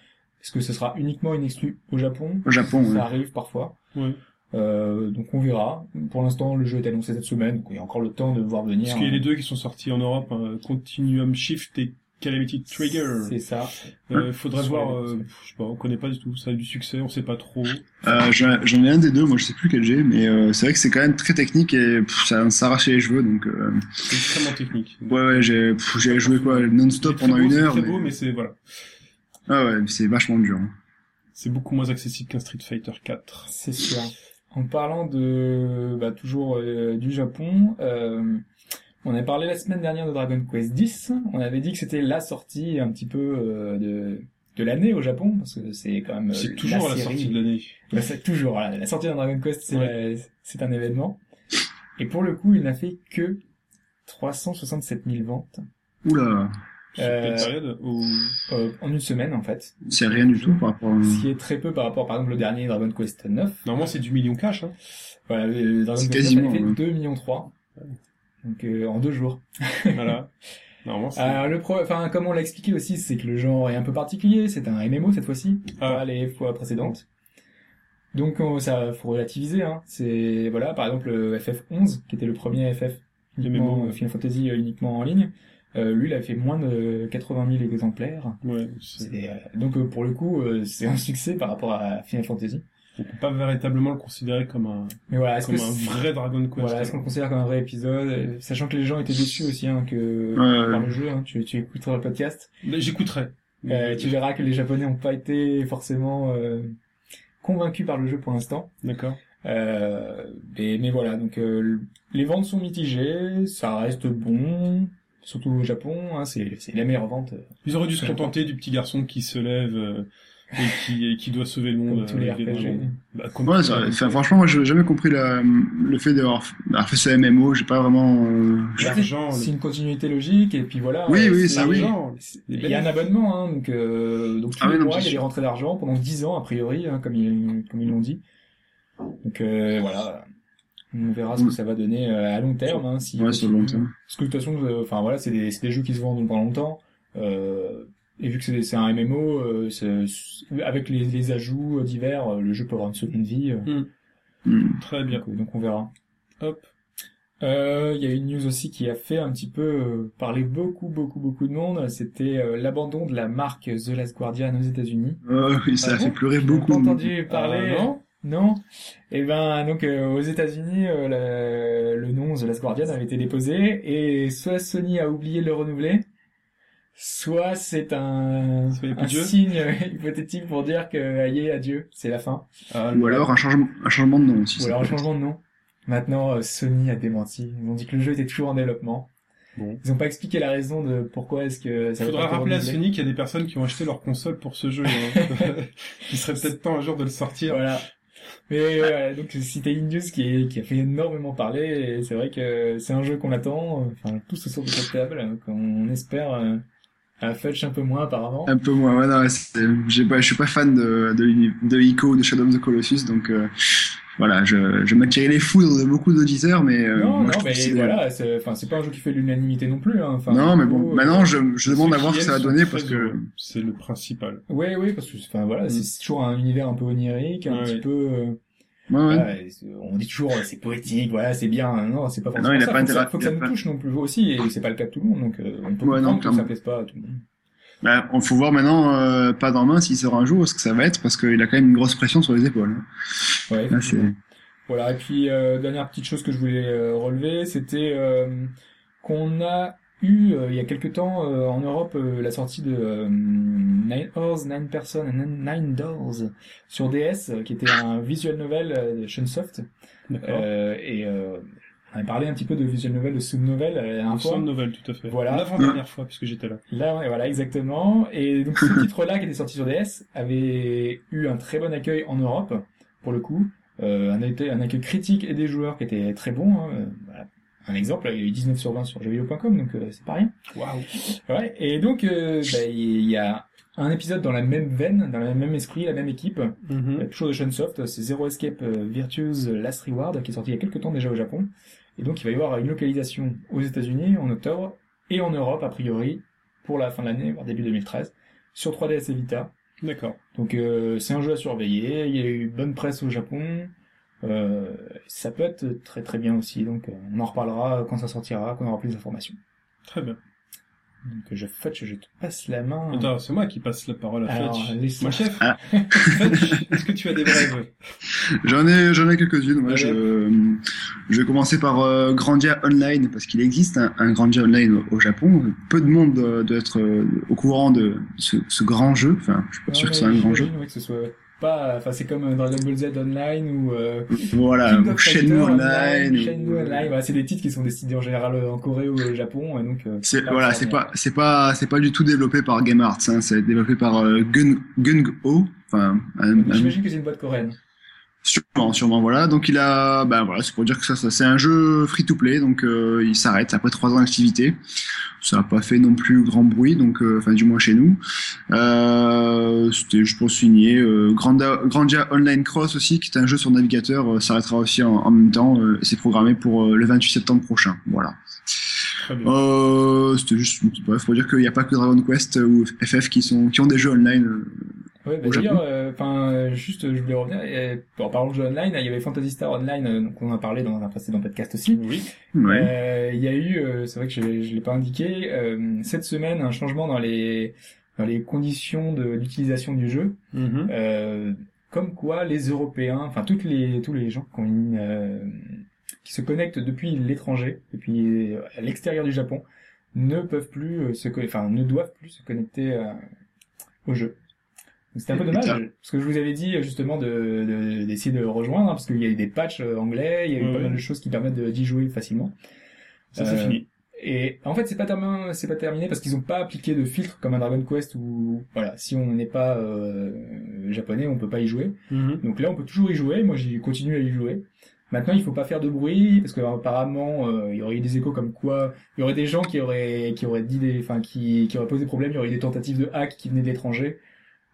Est-ce que ce sera uniquement une exclue au Japon? Au Japon, Ça arrive parfois. Ouais. Euh, donc on verra. Pour l'instant, le jeu est annoncé cette semaine, donc il y a encore le temps de voir venir. Parce qu'il y a les deux qui sont sortis en Europe, hein, Continuum Shift et Calamity Trigger. C'est ça. Euh, faudrait voir, euh, je sais pas, on connaît pas du tout. Ça a eu du succès, on sait pas trop. Euh, J'en ai un des deux, moi je sais plus quel j'ai, mais euh, c'est vrai que c'est quand même très technique et pff, ça s'arrachait les cheveux, donc euh, C'est extrêmement technique. ouais ouais j'ai joué quoi non-stop C'est pendant beau, une c'est heure. très mais- beau, mais c'est voilà. Ah ouais, c'est vachement dur. hein. C'est beaucoup moins accessible qu'un Street Fighter 4. C'est sûr. En parlant de bah, toujours euh, du Japon, euh, on a parlé la semaine dernière de Dragon Quest X. On avait dit que c'était la sortie un petit peu euh, de de l'année au Japon parce que c'est quand même euh, C'est toujours à la sortie de l'année. Bah, c'est toujours voilà, la sortie d'un Dragon Quest, c'est Ouais. c'est un événement. Et pour le coup, il n'a fait que 367 000 ventes Oula, Euh, période euh, en une semaine en fait, c'est rien du tout par rapport à... ce qui est très peu par rapport par exemple au dernier Dragon Quest 9. Normalement, c'est du million cash. Hein. Voilà, le Dragon C'est Quest 9 quasiment, avait fait ouais. 2 millions 3. Donc euh, en deux jours. voilà. Normalement, c'est... Alors le pro, enfin comme on l'a expliqué aussi, c'est que le genre est un peu particulier. C'est un MMO cette fois-ci, Ah. pas les fois précédentes. Donc on- ça faut relativiser. Hein. C'est voilà, par exemple le FF11 qui était le premier FF uniquement MMO, euh, Final Fantasy euh, uniquement en ligne. Euh, lui, il a fait moins de 80 000 exemplaires. Ouais, c'est- euh, donc euh, pour le coup, euh, c'est un succès par rapport à Final Fantasy. on peut pas véritablement le considérer comme un, Mais voilà, est-ce comme un c'est- vrai Dragon Quest. Voilà, est-ce qu'on le considère comme un vrai épisode, sachant que les gens étaient déçus aussi hein, que Ouais, par ouais. le jeu. Hein, tu, tu écouteras le podcast, Mais J'écouterai. euh, tu verras que les Japonais n'ont pas été forcément euh, convaincus par le jeu pour l'instant. D'accord. Euh, mais, mais voilà, donc euh, les ventes sont mitigées, ça reste bon, surtout au Japon, hein, c'est c'est la meilleure vente. euh, Ils auraient dû se contenter du petit garçon qui se lève euh, et, qui, et qui doit sauver le monde. Comme tous les euh, RPG. Bah, comme Ouais, tous ça, les enfin, RPG. franchement, moi, j'ai jamais compris la, le fait d'avoir fait ce MMO. J'ai pas vraiment. euh, L'argent, C'est le- une continuité logique, et puis voilà. Oui, oui, c'est- ça, oui. Il y a un abonnement, hein, donc, euh, donc tous Ah les non, mois, il y a des sûr. rentrées d'argent pendant 10 ans, a priori, hein, comme ils, comme ils l'ont dit. Donc euh, voilà, on verra ce que Mm. ça va donner euh, à long terme. Hein, si Ouais, sur le long terme. Parce que de toute façon, euh, enfin voilà, c'est des, c'est des jeux qui se vendent pendant longtemps. Euh, et vu que c'est un MMO, euh, avec les, les ajouts divers, euh, le jeu peut avoir une seconde vie. euh, hmm. Très bien. donc, donc on verra. Hop. Euh, Il y a une news aussi qui a fait un petit peu euh, parler beaucoup, beaucoup, beaucoup de monde. C'était euh, l'abandon de la marque The Last Guardian aux États-Unis. Euh, oui, ça Ah a fait pleurer beaucoup. monde. entendu parler. Ah, non? Non. Et ben donc euh, aux États-Unis, euh, le, le nom The Last Guardian avait été déposé et soit Sony a oublié de le renouveler, soit c'est un, un signe hypothétique pour dire que aïe adieu, c'est la fin. Ah, Ou alors un changement, un changement de nom aussi. Ou alors un changement de nom. Maintenant, euh, Sony a démenti. Ils ont dit que le jeu était toujours en développement. Bon. Ils ont pas expliqué la raison de pourquoi est-ce que ça Il faudra rappeler à renouvelé. Sony qu'il y a des personnes qui ont acheté leur console pour ce jeu. Hein. Il serait peut-être temps un jour de le sortir. Voilà. Mais donc c'était news qui, qui a fait énormément parler et c'est vrai que c'est un jeu qu'on attend, enfin tous autour de cette table, qu'on espère euh, à Fudge un peu moins apparemment. Un peu moins. Ouais, non, ouais, pas, je suis pas fan de, de, de Ico ou de Shadow of the Colossus, donc euh, voilà, je, je m'attirais les foudres de beaucoup d'auditeurs, mais euh, non, moi, non, je mais c'est- voilà, c'est, enfin, c'est pas un jeu qui fait l'unanimité non plus. Hein. Enfin, non, mais bon, maintenant, euh, je, je demande à voir ce que ça va donner parce que. C'est le principal. Oui, oui, parce que enfin voilà, Mm. c'est toujours un univers un peu onirique, un Ouais, petit ouais. peu. euh, ouais, voilà, on dit toujours c'est poétique, voilà, c'est bien. Non, c'est pas forcément il a ça. pas faut, que ça faut que ça nous touche non plus aussi, et c'est pas le cas de tout le monde, donc euh, on peut Ouais, non, comprendre que ça plaise pas à tout le monde. Bah, on faut voir maintenant, euh, pas dans main s'il sera un jour, ce que ça va être, parce qu'il a quand même une grosse pression sur les épaules. Ouais, Là. Voilà, et puis euh, dernière petite chose que je voulais euh, relever, c'était euh, qu'on a eu euh, il y a quelque temps euh, en Europe euh, la sortie de euh, Nine Horse, Nine Person and Nine Doors sur DS, qui était un visual novel de Shunsoft. D'accord. Euh, et euh, on avait parlé un petit peu de visual novel, de sub novel euh, la dernière Un fois. son de nouvelle, tout à fait. Voilà. L'avant-dernière fois, puisque j'étais là. Là, ouais, voilà, exactement. Et donc, ce titre-là, qui était sorti sur DS, avait eu un très bon accueil en Europe, pour le coup. Euh, un, accueil critique et des joueurs qui était très bon. hein. Euh, voilà. Un exemple, il y a eu 19 sur 20 sur jeuxvideo.com, donc euh, c'est pas rien. Waouh. Ouais. Et donc, euh, bah, il y a un épisode dans la même veine, dans le même esprit, la même équipe, Mhm. euh, toujours de Shunsoft, c'est Zero Escape euh, Virtue's Last Reward, qui est sorti il y a quelques temps déjà au Japon. Et donc, il va y avoir une localisation aux États-Unis en octobre et en Europe, a priori, pour la fin de l'année, voire début 2013, sur 3DS et Vita. D'accord. Donc, euh, c'est un jeu à surveiller. Il y a eu bonne presse au Japon. Euh, ça peut être très très bien aussi. Donc, euh, on en reparlera quand ça sortira, quand on aura plus d'informations. Très bien. Donc, je Fetch, je te passe la main. Attends, c'est moi qui passe la parole à Alors, Fetch. Mon chef. Ah. Fetch, est-ce que tu as des brèves J'en ai, j'en ai quelques-unes. Moi, Allez. je, je vais commencer par euh, Grandia Online parce qu'il existe un, un Grandia Online au, au Japon. Peu de monde euh, doit être euh, au courant de ce, ce grand jeu. Enfin, je suis pas sûr Ouais, que c'est un grand jeu. ouais, que ce soit pas, enfin, c'est comme euh, Dragon Ball Z Online ou, euh, Voilà, ou Shenmue Online. ou- Shenmue Online, voilà, c'est des titres qui sont décidés en général euh, en Corée ou au Japon, et donc, euh, C'est pas voilà, c'est pas c'est pas c'est pas du tout développé par Game Arts. Hein, c'est développé par euh, Gun Gung Ho. Enfin, J'imagine que c'est une boîte coréenne. Sûrement, sûrement, voilà. Donc il a, ben voilà, c'est pour dire que ça, ça c'est un jeu free to play, donc euh, il s'arrête après trois ans d'activité. Ça n'a pas fait non plus grand bruit, donc euh, enfin du moins chez nous. Euh, C'était juste pour signer. Euh, Granda, Grandia Online Cross aussi, qui est un jeu sur navigateur, euh, s'arrêtera aussi en, en même temps. euh, et c'est programmé pour le 28 septembre prochain. Voilà. Euh, C'était juste une petite bref pour dire qu'il n'y a pas que Dragon Quest ou FF qui sont qui ont des jeux online. Euh, Ouais, bah d'ailleurs, euh, enfin, euh, juste, je voulais revenir, et, en parlant de jeux online, il y avait Phantasy Star Online, euh, donc on en a parlé dans un précédent podcast aussi. Oui. ouais. Euh, il y a eu, euh, c'est vrai que je, je l'ai pas indiqué, euh, cette semaine un changement dans les dans les conditions de d'utilisation du jeu, Mhm. euh, comme quoi les Européens, enfin toutes les tous les gens qui, ont une, euh, qui se connectent depuis l'étranger, depuis euh, à l'extérieur du Japon, ne peuvent plus euh, se, enfin ne doivent plus se connecter euh, au jeu. C'était un peu dommage, parce que je vous avais dit justement de de- d'essayer de, rejoindre, hein, parce qu'il y a eu des patchs euh, anglais, il y a eu Ouais, pas ouais. mal de choses qui permettent de- d'y jouer facilement. Ça, c'est Euh, fini. Et en fait, c'est pas terminé, c'est pas terminé parce qu'ils ont pas appliqué de filtre comme un Dragon Quest où voilà, si on n'est pas euh, japonais, on peut pas y jouer. Mhm. Donc là, on peut toujours y jouer. Moi, j'ai continué à y jouer. Maintenant, il faut pas faire de bruit parce que apparemment, euh, il y aurait eu des échos comme quoi il y aurait des gens qui auraient qui auraient dit des, enfin qui qui auraient posé problème. Il y aurait eu des tentatives de hack qui venaient de l'étranger.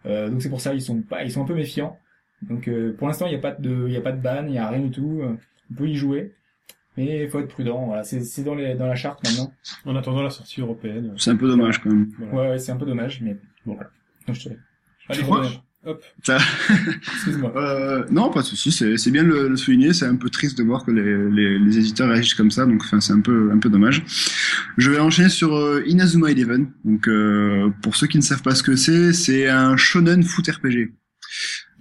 Euh, donc c'est pour ça ils sont pas, ils sont un peu méfiants. Donc euh, pour l'instant, il y a pas de, il y a pas de ban, il y a rien du tout. Euh, On peut y jouer, mais il faut être prudent. Voilà, c'est c'est dans les dans la charte maintenant. En attendant la sortie européenne. C'est un peu dommage quand même. Voilà. Ouais, ouais, c'est un peu dommage, mais bon. voilà. Donc, je te... Allez, crois Romain, Hop. Excuse-moi. Euh, non, pas de souci. C'est bien le, le souligner. C'est un peu triste de voir que les, les, les éditeurs réagissent comme ça. Donc, enfin, c'est un peu un peu dommage. Je vais enchaîner sur euh, Inazuma Eleven. Donc, euh, pour ceux qui ne savent pas ce que c'est, c'est un shonen foot RPG.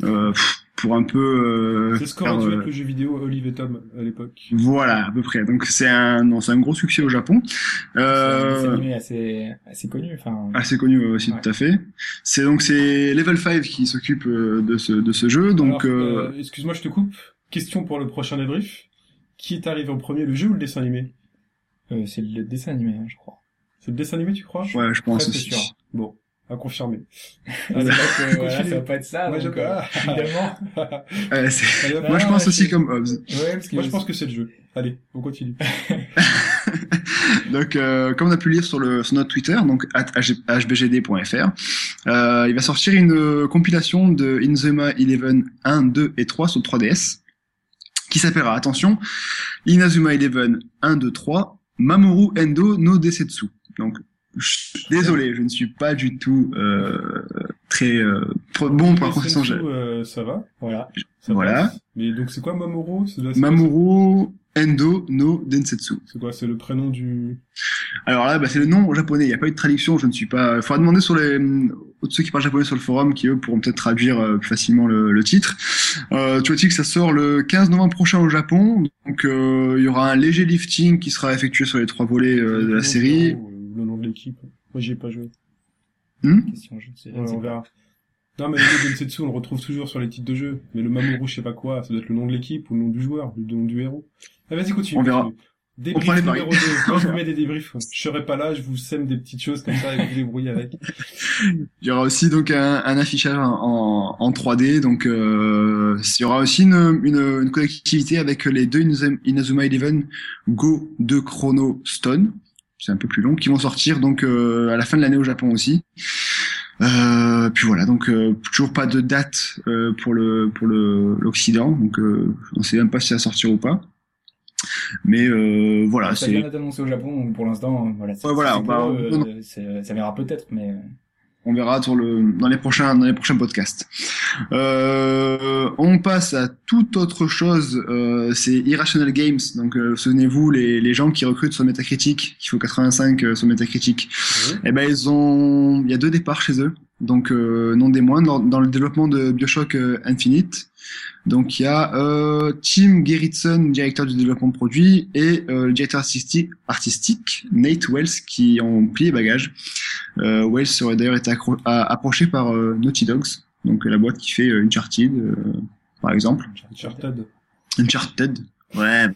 Euh, pff, pour un peu. euh, C'est ce qu'aurait dû euh, être le jeu vidéo Olive et Tom à l'époque. Voilà, à peu près. Donc, c'est un non, c'est un gros succès au Japon. C'est Euh, animé assez, assez connu, enfin. assez connu aussi Ouais. tout à fait. C'est donc c'est Level 5 qui s'occupe euh, de ce de ce jeu. Donc euh, euh, excuse-moi, je te coupe. Question pour le prochain débrief. Qui est arrivé en premier, le jeu ou le dessin animé? Euh, c'est le dessin animé, hein, je crois. C'est le dessin animé, tu crois? Ouais, je pense aussi. sûr. Bon, à confirmer. Ah, c'est vrai que, voilà, ça va pas être ça, Moi, je- donc, euh, Ah. évidemment. Allez, hop. Moi, je Ah, pense aussi comme Hobbs. Ouais, parce Moi, je pense que c'est le jeu. Allez, on continue. Donc, euh, comme on a pu lire sur, le, sur notre Twitter, donc at hbgd.fr, euh, il va sortir une euh, compilation de Inzuma Eleven 1, 2 et 3 sur 3DS. qui s'appellera, attention, Inazuma Eleven 1, 2, 3, Mamoru Endo no Desetsu. Donc, désolé, je ne suis pas du tout euh, très euh, bon pour la Sensu, profession. euh, ça va. Voilà. Ça Voilà. passe. Mais donc c'est quoi Mamoru? Mamoru Endo no Densetsu. C'est quoi? C'est le prénom du. Alors là, bah, c'est le nom japonais. Il n'y a pas eu de traduction. Je ne suis pas. Il faudra demander sur les ceux qui parlent japonais sur le forum, qui eux pourront peut-être traduire euh, plus facilement le, le titre. Euh, tu vois que ça sort le 15 novembre prochain au Japon. Donc euh, il y aura un léger lifting qui sera effectué sur les trois volets euh, de la série. euh, Le nom de l'équipe. Moi j'y ai pas joué. Hmm Question, je ne sais, je Ouais, ne sais on verra. Non mais le nom Densetsu on le retrouve toujours sur les titres de jeu. Mais le Mamoru je sais pas quoi, ça doit être le nom de l'équipe ou le nom du joueur, le nom du héros. Ah vas-y continue. On verra. On Débrief paris. numéro 2. Moi je vous mets des débriefs. Je serai pas là, je vous sème des petites choses comme ça et vous vous débrouillez avec. Il y aura aussi donc un, un affichage en, en, en 3D. Donc euh, il y aura aussi une, une, une connectivité avec les deux Inazuma- Eleven Go 2 Chrono Stone. C'est un peu plus long, qui vont sortir donc euh, à la fin de l'année au Japon aussi. Euh, puis voilà, donc euh, toujours pas de date euh, pour le pour le l'Occident, donc euh, on sait même pas si ça va sortir ou pas. Mais euh, voilà, Ça c'est vient d'être annoncé au Japon, donc pour l'instant, voilà. Ouais, voilà, on c'est- ça verra peut-être, mais On verra sur le, dans les prochains, dans les prochains podcasts. Euh, on passe à toute autre chose. Euh, c'est Irrational Games. Donc, euh, souvenez-vous, les, les gens qui recrutent sur Metacritic, qui font 85 euh, sur Metacritic. Eh ben, ils ont, il y a deux départs chez eux. Donc, euh, non des moindres, dans, dans le développement de Bioshock euh, Infinite. Donc, il y a euh, Tim Gerritsen, directeur du développement de produit, et euh, le directeur artistique, artistique, Nate Wells, qui ont plié bagage. Euh, Wells aurait d'ailleurs été approché par euh, Naughty Dogs, donc la boîte qui fait euh, Uncharted, euh, par exemple. Uncharted. Uncharted, ouais.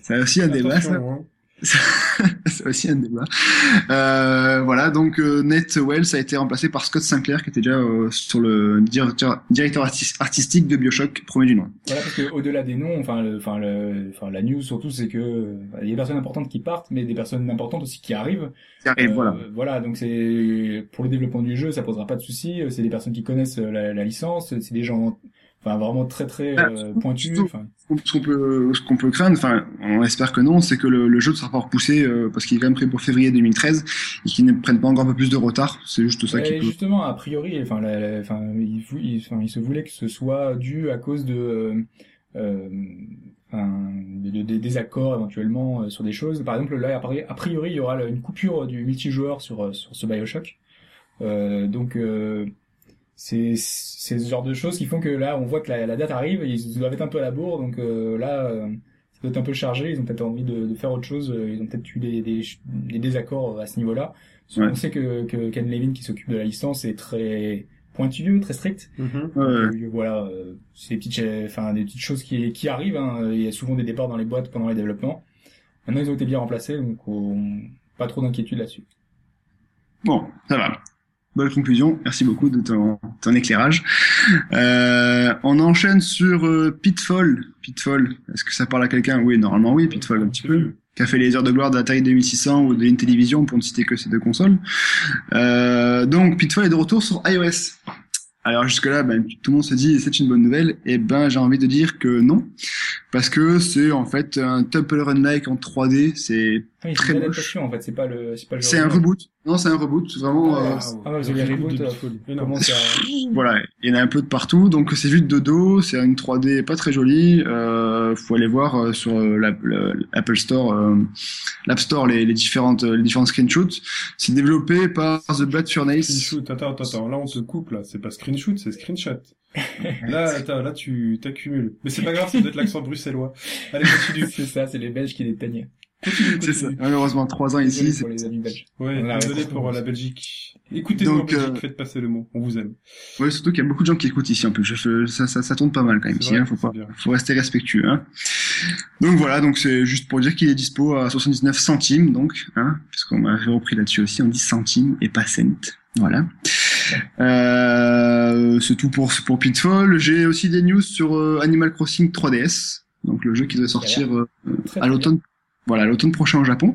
C'est aussi un débat, ça. Hein. C'est aussi un débat. Euh, voilà, donc euh, Nate Wells a été remplacé par Scott Sinclair, qui était déjà euh, sur le directeur, directeur artis- artistique de Bioshock, premier du nom. voilà, parce que au-delà des noms, enfin, le, enfin, la news surtout, c'est que il y a des personnes importantes qui partent, mais des personnes importantes aussi qui arrivent. Qui arrive, Euh, voilà. Voilà, donc c'est pour le développement du jeu, ça posera pas de soucis. euh, C'est des personnes qui connaissent la, la licence, c'est des gens, enfin, vraiment très très Ah, euh, surtout- Enfin, Ce qu'on peut, ce qu'on peut craindre, enfin, on espère que non, c'est que le, le jeu ne sera pas repoussé euh, parce qu'il est quand même prévu pour février 2013 et qu'il ne prenne pas encore un peu plus de retard. C'est juste ça qui justement, a priori, enfin, la- la- enfin, il, il, enfin, il se voulait que ce soit dû à cause de, euh, euh, enfin, de, de- des désaccords éventuellement euh, sur des choses. Par exemple, là, a priori, a priori, il y aura une coupure du multijoueur sur euh, sur ce Bioshock. Euh, donc, euh, c'est c'est ce genre de choses qui font que là, on voit que la, la date arrive, ils doivent être un peu à la bourre, donc euh, là. euh, ça doit être un peu chargé, ils ont peut-être envie de, de faire autre chose, euh, ils ont peut-être eu des, des, des désaccords à ce niveau-là. Ouais. On sait que, que Ken Levin qui s'occupe de la licence est très pointilleux, très strict. Ouais, Donc, euh, voilà, euh, c'est des petites, enfin des petites choses qui, qui arrivent. hein. Il y a souvent des départs dans les boîtes pendant les développements. Maintenant, ils ont été bien remplacés, donc on... pas trop d'inquiétude là-dessus. Bon, ça va. Bonne conclusion. Merci beaucoup de ton, éclairage. Euh, on enchaîne sur euh, Pitfall. Pitfall. Est-ce que ça parle à quelqu'un? Oui, normalement oui. Pitfall un petit peu. Qui a fait les heures de gloire d'Atari 2600 ou de Intellivision pour ne citer que ces deux consoles. Euh, donc Pitfall est de retour sur iOS. Alors jusque là, ben, tout le monde se dit c'est une bonne nouvelle. Et ben j'ai envie de dire que non, parce que c'est en fait un Temple Run-like en 3D. C'est Ah, oui, Très c'est une moche. adaptation en fait, c'est pas le, c'est pas le c'est un reboot. Non, c'est un reboot. Vraiment. euh, Ah, ouais, les reboots, de. Énorme. Comment ça Voilà, il y en a un peu de partout, donc c'est vu de dos, c'est une 3D pas très jolie. Euh, faut aller voir euh, sur euh, la- le- l'Apple Store, euh, l'App Store, les, les différentes les différents screenshots. C'est développé par The Blood Furnace. Screenshot, attends, attends, attends, là on te coupe là, c'est pas screenshot, c'est screenshot. Là, attends, là tu t'accumules. Mais c'est pas grave, ça doit être l'accent bruxellois. Allez, continue. C'est ça, c'est les Belges qui les teignent. C'est ça. Malheureusement, trois ans ici. Pour les amis belges. Ouais, On a désolé pour euh, la Belgique. Écoutez-nous en Donc, Belgique, euh, faites passer le mot, on vous aime. Ouais, surtout qu'il y a beaucoup de gens qui écoutent ici en plus. Je, je- ça, ça, ça tourne pas mal quand même ici. vrai, Hein, faut pas, bien. faut rester respectueux. Hein. Donc voilà, donc c'est juste pour dire qu'il est dispo à 79 centimes, donc, hein, puisqu'on m'avait repris là-dessus aussi, on dit centimes et pas cent. Voilà. Euh, c'est tout pour pour Pitfall. J'ai aussi des news sur euh, Animal Crossing 3DS, donc le jeu qui doit sortir euh, à l'automne. Voilà, l'automne prochain au Japon.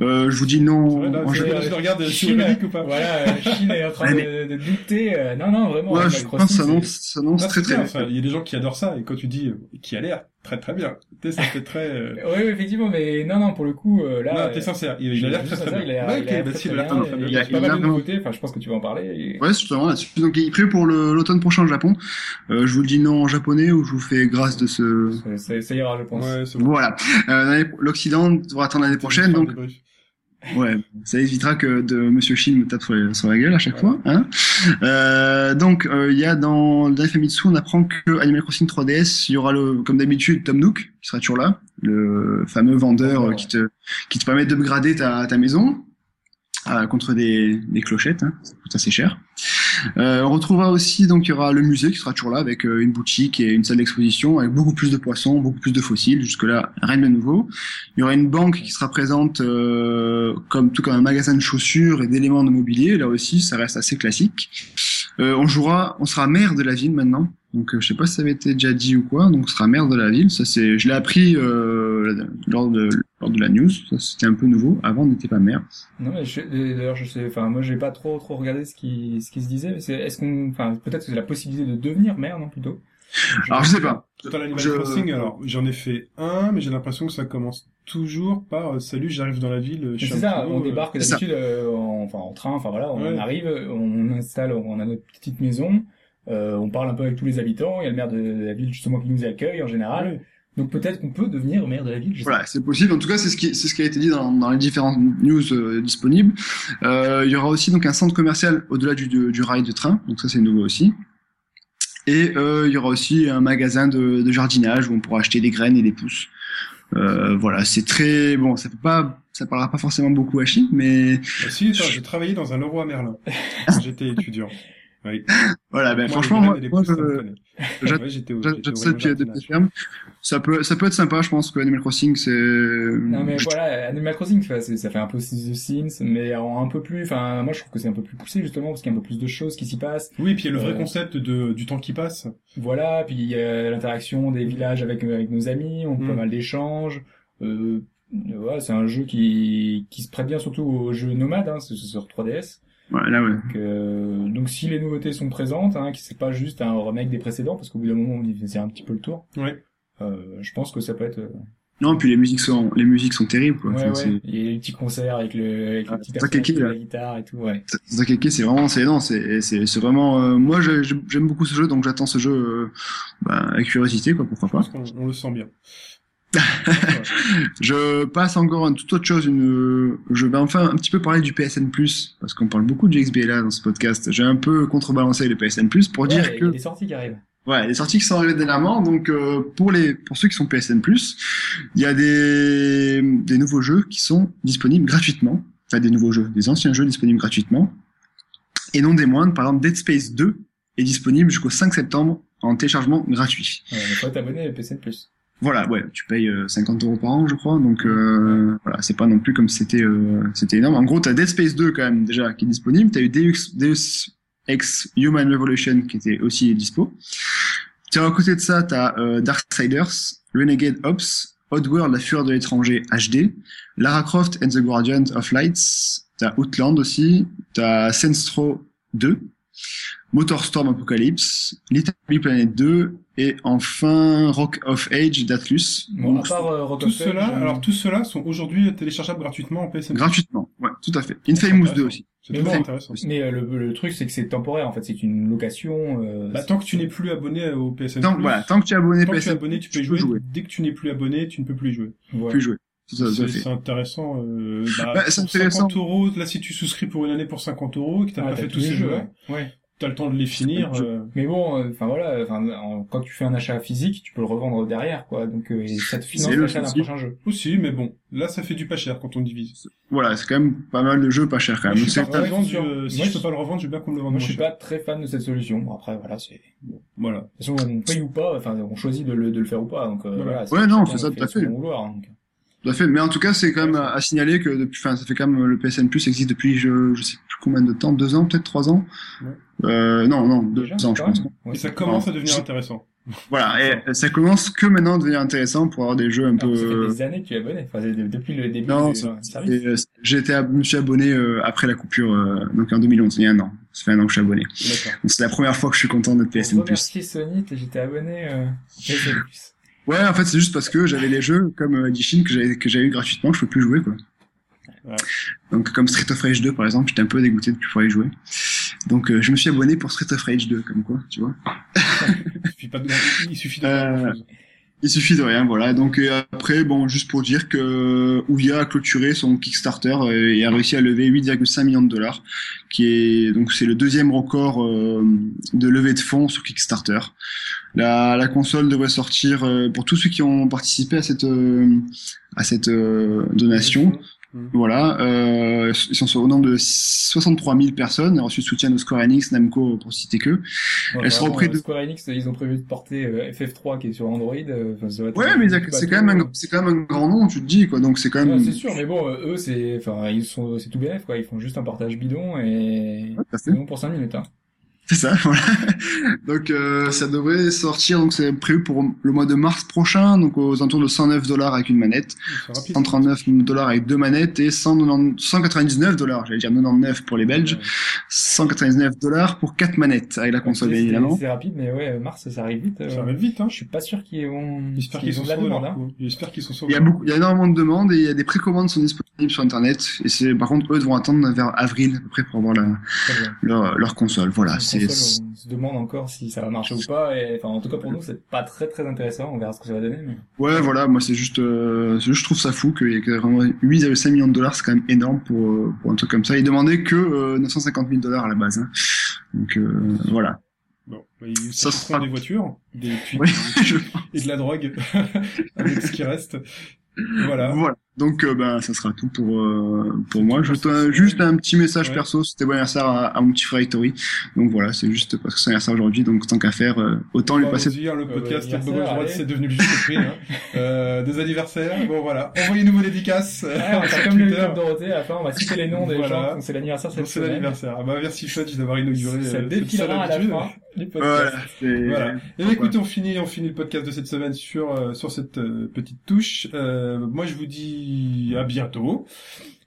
Euh, je vous dis non. en je, jeu- je le regarde, tu Chine, ou pas Voilà, euh, Chine est en train de, de douter. euh, non, non, vraiment. Ouais, je pense que ça annonce, ça annonce Non, très très bien, bien. enfin, il y a des gens qui adorent ça, et quand tu dis, euh, qui a l'air très très bien. Tu sais, ça fait très. euh, Oui, effectivement, mais non, non, pour le coup, euh, là. non, t'es sincère. Il, il a l'air très très bien. Il a l'air Ouais, il a bah très, si, très il a l'air bien, très très et Il y bien. a Il pas a mal de nouveautés, enfin, je pense que tu vas en parler. et- Ouais, justement là-dessus. Donc il est prêt pour le- l'automne prochain au Japon. Euh, je vous le dis non en japonais ou je vous fais grâce de ce. Ça, ça- ça ira, je pense. Ouais, c'est bon. Voilà. Euh, L'Occident devra attendre l'année prochaine, donc Ouais, ça évitera que de Monsieur Shin me tape sur, les- sur la gueule à chaque Ouais. fois. Hein euh, donc, euh, il y a dans le dernier Famitsu, on apprend que Animal Crossing 3DS, il y aura le, comme d'habitude, Tom Nook qui sera toujours là, le fameux vendeur euh, qui te qui te permet d'upgrader ta ta maison euh, contre des des clochettes, hein, ça coûte assez cher. Euh, on retrouvera aussi donc il y aura le musée qui sera toujours là avec euh, une boutique et une salle d'exposition avec beaucoup plus de poissons, beaucoup plus de fossiles. Jusque là, rien de nouveau. Il y aura une banque qui sera présente euh, comme tout comme un magasin de chaussures et d'éléments de mobilier. Là aussi, ça reste assez classique. Euh, on jouera, on sera maire de la ville maintenant. Donc euh, je sais pas si ça avait été déjà dit ou quoi. Donc on sera maire de la ville. Ça c'est, je l'ai appris euh, lors de lors de la news. Ça c'était un peu nouveau. Avant on n'était pas maire. Non, mais je- d'ailleurs, je sais, enfin, moi, j'ai pas trop, trop regardé ce qui, ce qui se disait, mais c'est, est-ce qu'on, enfin, peut-être que c'est la possibilité de devenir maire, non, plutôt? Alors je sais pas. Dans l'Animal Je- Crossing, alors j'en ai fait un, mais j'ai l'impression que ça commence toujours par euh, salut, j'arrive dans la ville. Je Mais suis c'est ça, on euh, débarque ça. d'habitude, euh, en, enfin, en train, enfin voilà, on Ouais. arrive, on installe, on a notre petite maison, euh, on parle un peu avec tous les habitants, il y a le maire de la ville justement qui nous accueille en général. ouais. Donc peut-être qu'on peut devenir maire de la ville, Voilà, c'est possible. En tout cas, c'est ce qui, c'est ce qui a été dit dans, dans les différentes news euh, disponibles. Euh, il y aura aussi donc un centre commercial au-delà du, du, du rail de train. Donc ça, c'est nouveau aussi. Et euh, il y aura aussi un magasin de, de jardinage où on pourra acheter des graines et des pousses. Euh, voilà, c'est très bon. Ça peut pas, ça parlera pas forcément beaucoup à Chine, mais Bah, si, j'ai travaillé dans un Leroy Merlin quand j'étais étudiant. Oui. voilà. Ben, Moi, franchement, moi, et moi, pousses, ça me je, connaît. j'a- Ouais, j'étais au- j'a- j'étais j'aime au ça peut, ça peut être sympa. Je pense que Animal Crossing, c'est. Non mais je- voilà, Animal Crossing, ça fait un peu The Sims, mais en un peu plus, enfin, moi je trouve que c'est un peu plus poussé justement, parce qu'il y a un peu plus de choses qui s'y passent. Oui, puis il y a le vrai Euh, concept de, du temps qui passe. Voilà, puis il y a l'interaction des villages avec, avec nos amis, on a Mm. pas mal d'échanges. Euh, voilà, c'est un jeu qui, qui se prête bien surtout aux jeux nomades, hein, c'est c'est sur 3DS. Voilà, ouais. Donc, euh, donc si les nouveautés sont présentes, hein, que c'est pas juste un remake des précédents, parce qu'au bout d'un moment on dit c'est un petit peu le tour. Ouais. Euh, je pense que ça peut être. euh, Non, puis les musiques sont, les musiques sont terribles, quoi. Ouais, Enfin, ouais. c'est- Il y a les petits concerts avec le, avec Ah, le petit là. la guitare et tout, ouais. Zakeke, c'est vraiment, c'est non, c'est, c'est, c'est vraiment. euh, moi, j'ai- j'ai- j'aime beaucoup ce jeu, donc j'attends ce jeu euh, bah, avec curiosité, quoi, pourquoi Je pas. pense qu'on on le sent bien. Je passe encore à une toute autre chose. Une, je vais enfin un petit peu parler du PSN parce qu'on parle beaucoup de XBLA dans ce podcast. J'ai un peu contrebalancé le PSN pour Ouais, dire il y que a des sorties qui arrivent. Ouais, les sorties qui sont arrivées dernièrement. Donc euh, pour les pour ceux qui sont PSN+, il y a des des nouveaux jeux qui sont disponibles gratuitement. Enfin des nouveaux jeux, des anciens jeux disponibles gratuitement. Et non des moindres, par exemple Dead Space 2 est disponible jusqu'au 5 septembre en téléchargement gratuit. Ouais, il faut t'abonner à PSN+. Voilà, ouais, tu payes euh, 50 euros par an, je crois. Donc euh, voilà, c'est pas non plus comme c'était euh, c'était énorme. En gros, t'as Dead Space 2 quand même déjà qui est disponible. T'as eu Deus, Deus Ex Human Revolution qui était aussi dispo. Tiens, à côté de ça, t'as euh, Darksiders, Renegade Ops, Oddworld, La Fureur de l'étranger HD, Lara Croft and the Guardian of Lights, t'as Outland aussi, t'as Sensro 2, Motorstorm Apocalypse, Little Big Planet 2, et enfin Rock of Age d'Atlus. Bon, à part euh, Rock Tous of Age, ceux-là, euh, alors tous ceux-là sont aujourd'hui téléchargeables gratuitement en PSN. gratuitement, ouais, tout à fait. Infamous 2 aussi. C'est Mais très bon, intéressant. Mais euh, le, le truc, c'est que c'est temporaire, en fait. C'est une location. Euh, Bah, tant que tu n'es plus abonné au PSN+, Donc voilà, tant que tu es abonné tant que tu es PSN, abonné, tu peux tu y peux jouer. jouer. Dès que tu n'es plus abonné, tu ne peux plus y jouer. voilà. plus jouer. C'est tout intéressant. Euh, bah, Bah, c'est intéressant. 50 euros, là, si tu souscris pour une année pour 50 euros et que t'as Ouais, pas t'as fait tous ces jeux, jeux, ouais. ouais. T'as le temps de les finir. Euh, Mais bon, euh, enfin voilà, enfin en- quand tu fais un achat physique, tu peux le revendre derrière, quoi. Donc euh, et ça te finance l'achat d'un prochain jeu. Aussi, mais bon, là, ça fait du pas cher quand on divise. Voilà, c'est quand même pas mal de jeux pas chers quand Moi, même. je suis ouais, du, euh, si Moi, je peux pas le revendre, je veux bien qu'on le vende Moi, je suis cher. pas très fan de cette solution. Bon, après, voilà, c'est. De Voilà. toute façon, on paye ou pas, enfin, on choisit de le, de le faire ou pas. Donc euh, Voilà. voilà. Ouais, non, c'est ça, tout à fait. vouloir, donc. Tout à fait. Mais en tout cas, c'est quand même à, à signaler que depuis, enfin, ça fait quand même le PSN Plus existe depuis je, je sais plus combien de temps, deux ans, peut-être trois ans. Ouais. Euh, non, non, deux Déjà, ans, je pense. Ouais, ça commence à devenir intéressant. Voilà, et ça commence que maintenant à devenir intéressant pour avoir des jeux un Alors, ça fait peu. des années que tu es abonné. Enfin, de- depuis le début Non, du service. Euh, ab- je me suis abonné euh, après la coupure, euh, donc en 2011, il y a un an. Ça fait un an que je suis abonné. C'est la première fois que je suis content d'être Pour PSN Plus. remercier Sony, j'étais abonné euh, PSN+. Ouais, en fait, c'est juste parce que j'avais les jeux comme euh, Edishin que j'avais que j'avais eu gratuitement, je peux plus jouer quoi. Ouais. Donc comme Street of Rage 2 par exemple, j'étais un peu dégoûté de plus pouvoir y jouer. Donc euh, je me suis abonné pour Street of Rage 2 comme quoi, tu vois. Il suffit pas de, il suffit de faire Euh. Il suffit de rien, voilà. Donc euh, après, bon, juste pour dire que Ouya a clôturé son Kickstarter euh, et a réussi à lever 8,5 millions de dollars, qui est donc c'est le deuxième record euh, de levée de fonds sur Kickstarter. La, la console devrait sortir euh, pour tous ceux qui ont participé à cette euh, à cette euh, donation. Voilà, euh, ils sont au nombre de 63 000 personnes, reçu le soutien de Square Enix, Namco, pour citer que. Ouais, Elles seront près euh, de- Square Enix, ils ont prévu de porter euh, FF3 qui est sur Android. enfin, ça va être Ouais, mais c'est quand même un, c'est quand même un grand nom, tu te dis quoi. Donc c'est quand Ouais, même. c'est sûr, mais bon, euh, eux, c'est, enfin, ils sont, c'est tout bénef, quoi. Ils font juste un partage bidon et Ouais, pour 5 minutes, hein. C'est ça, voilà. Donc euh, ça devrait sortir, donc c'est prévu pour le mois de mars prochain, donc aux alentours de 109 dollars avec une manette, C'est rapide. 139 dollars avec deux manettes et 190 199 dollars, j'allais dire 99 pour les Belges, 199 dollars pour quatre manettes avec la console bien évidemment. C'est rapide, mais ouais, mars, ça arrive vite. euh. Ça va vite, hein. Je suis pas sûr qu'ils vont, J'espère qu'ils qu'ils ont sont de la sur demande, hein. J'espère qu'ils sont sur Il y a leur beaucoup, il y a énormément de demandes et il y a des précommandes qui sont disponibles sur internet et c'est par contre eux devront attendre vers avril à peu près pour avoir la, leur, leur console. Voilà, c'est console, on se demande encore si ça va marcher ou pas, et, enfin, en tout cas, pour nous, c'est pas très très intéressant. On verra ce que ça va donner, mais. Ouais, voilà, moi c'est juste, euh, c'est juste, je trouve ça fou qu'il y ait que vraiment 8,5 millions de dollars, c'est quand même énorme pour, euh, pour un truc comme ça. Ils demandaient que euh, 950 000 dollars à la base. hein. Donc euh, voilà. Bon, ils Ça sera- des voitures, des je- et de la drogue avec ce qui reste. Voilà. voilà. Donc euh, ben ça sera tout pour euh, pour moi. Je te- juste un petit message Ouais. perso, c'était bon anniversaire à, à mon petit frère Hitori. Donc voilà, c'est juste parce que c'est anniversaire aujourd'hui, donc tant qu'à faire, euh, autant lui passer. hein, le Euh, podcast bah, c'est devenu le juste prix. Hein. Euh, des anniversaires. Bon, voilà. Envoyez-nous vos dédicaces. euh, Ouais, on va sur faire comme le. Club Dorothée, à la fin, on va citer les noms des Voilà. gens c'est l'anniversaire C'est l'anniversaire. Ah bah, merci Fudge d'avoir inauguré Ça euh, cette défilera à la fin du podcast. Voilà. Et bien, écoutez, on finit, on finit le podcast de cette semaine sur euh, sur cette euh, petite touche. Euh, moi, je vous dis à bientôt.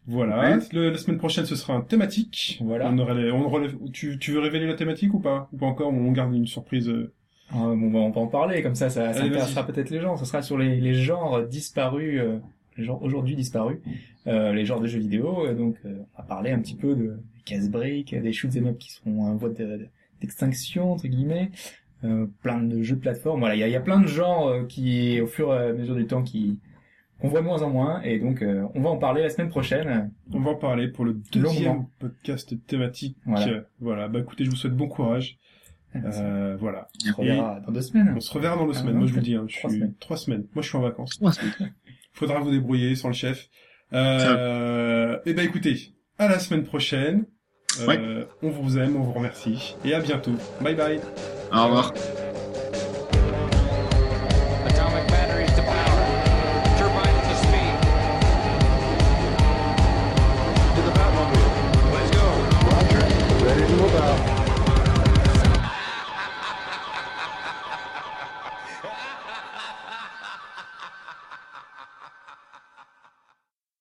Voilà. Ouais. Le- la semaine prochaine, ce sera un thématique. Voilà. On aurait les- on relève- tu, tu veux révéler la thématique ou pas? Ou pas encore? On garde une surprise. euh Ah, bon, bah, on va en parler, comme ça, ça, ça intéressera peut-être les gens. Ce sera sur les, les genres disparus, euh, les genres aujourd'hui disparus, euh, les genres de jeux vidéo. Et donc, euh, on va parler un petit peu de casse-briques, des shoots em up qui sont en voie de- d'extinction, entre guillemets. Euh, plein de jeux de plateforme. Voilà, il y a, il y a plein de genres euh, qui, au fur et à mesure du temps, qui qu'on voit moins en moins. Et donc, euh, on va en parler la semaine prochaine. On va en parler pour le deuxième Longuement. podcast thématique. Voilà. Euh, voilà. Bah écoutez, je vous souhaite bon courage. Euh, voilà. on se reverra dans deux semaines. On se reverra dans deux Ah, semaines. non, Moi, je vous dis, hein, je trois suis semaines. trois semaines. Moi, je suis en vacances. Ouais, c'est- Faudra vous débrouiller sans le chef. Euh, et ben écoutez, à la semaine prochaine. Euh, Ouais. On vous aime, on vous remercie. Et à bientôt. Bye bye. Au revoir.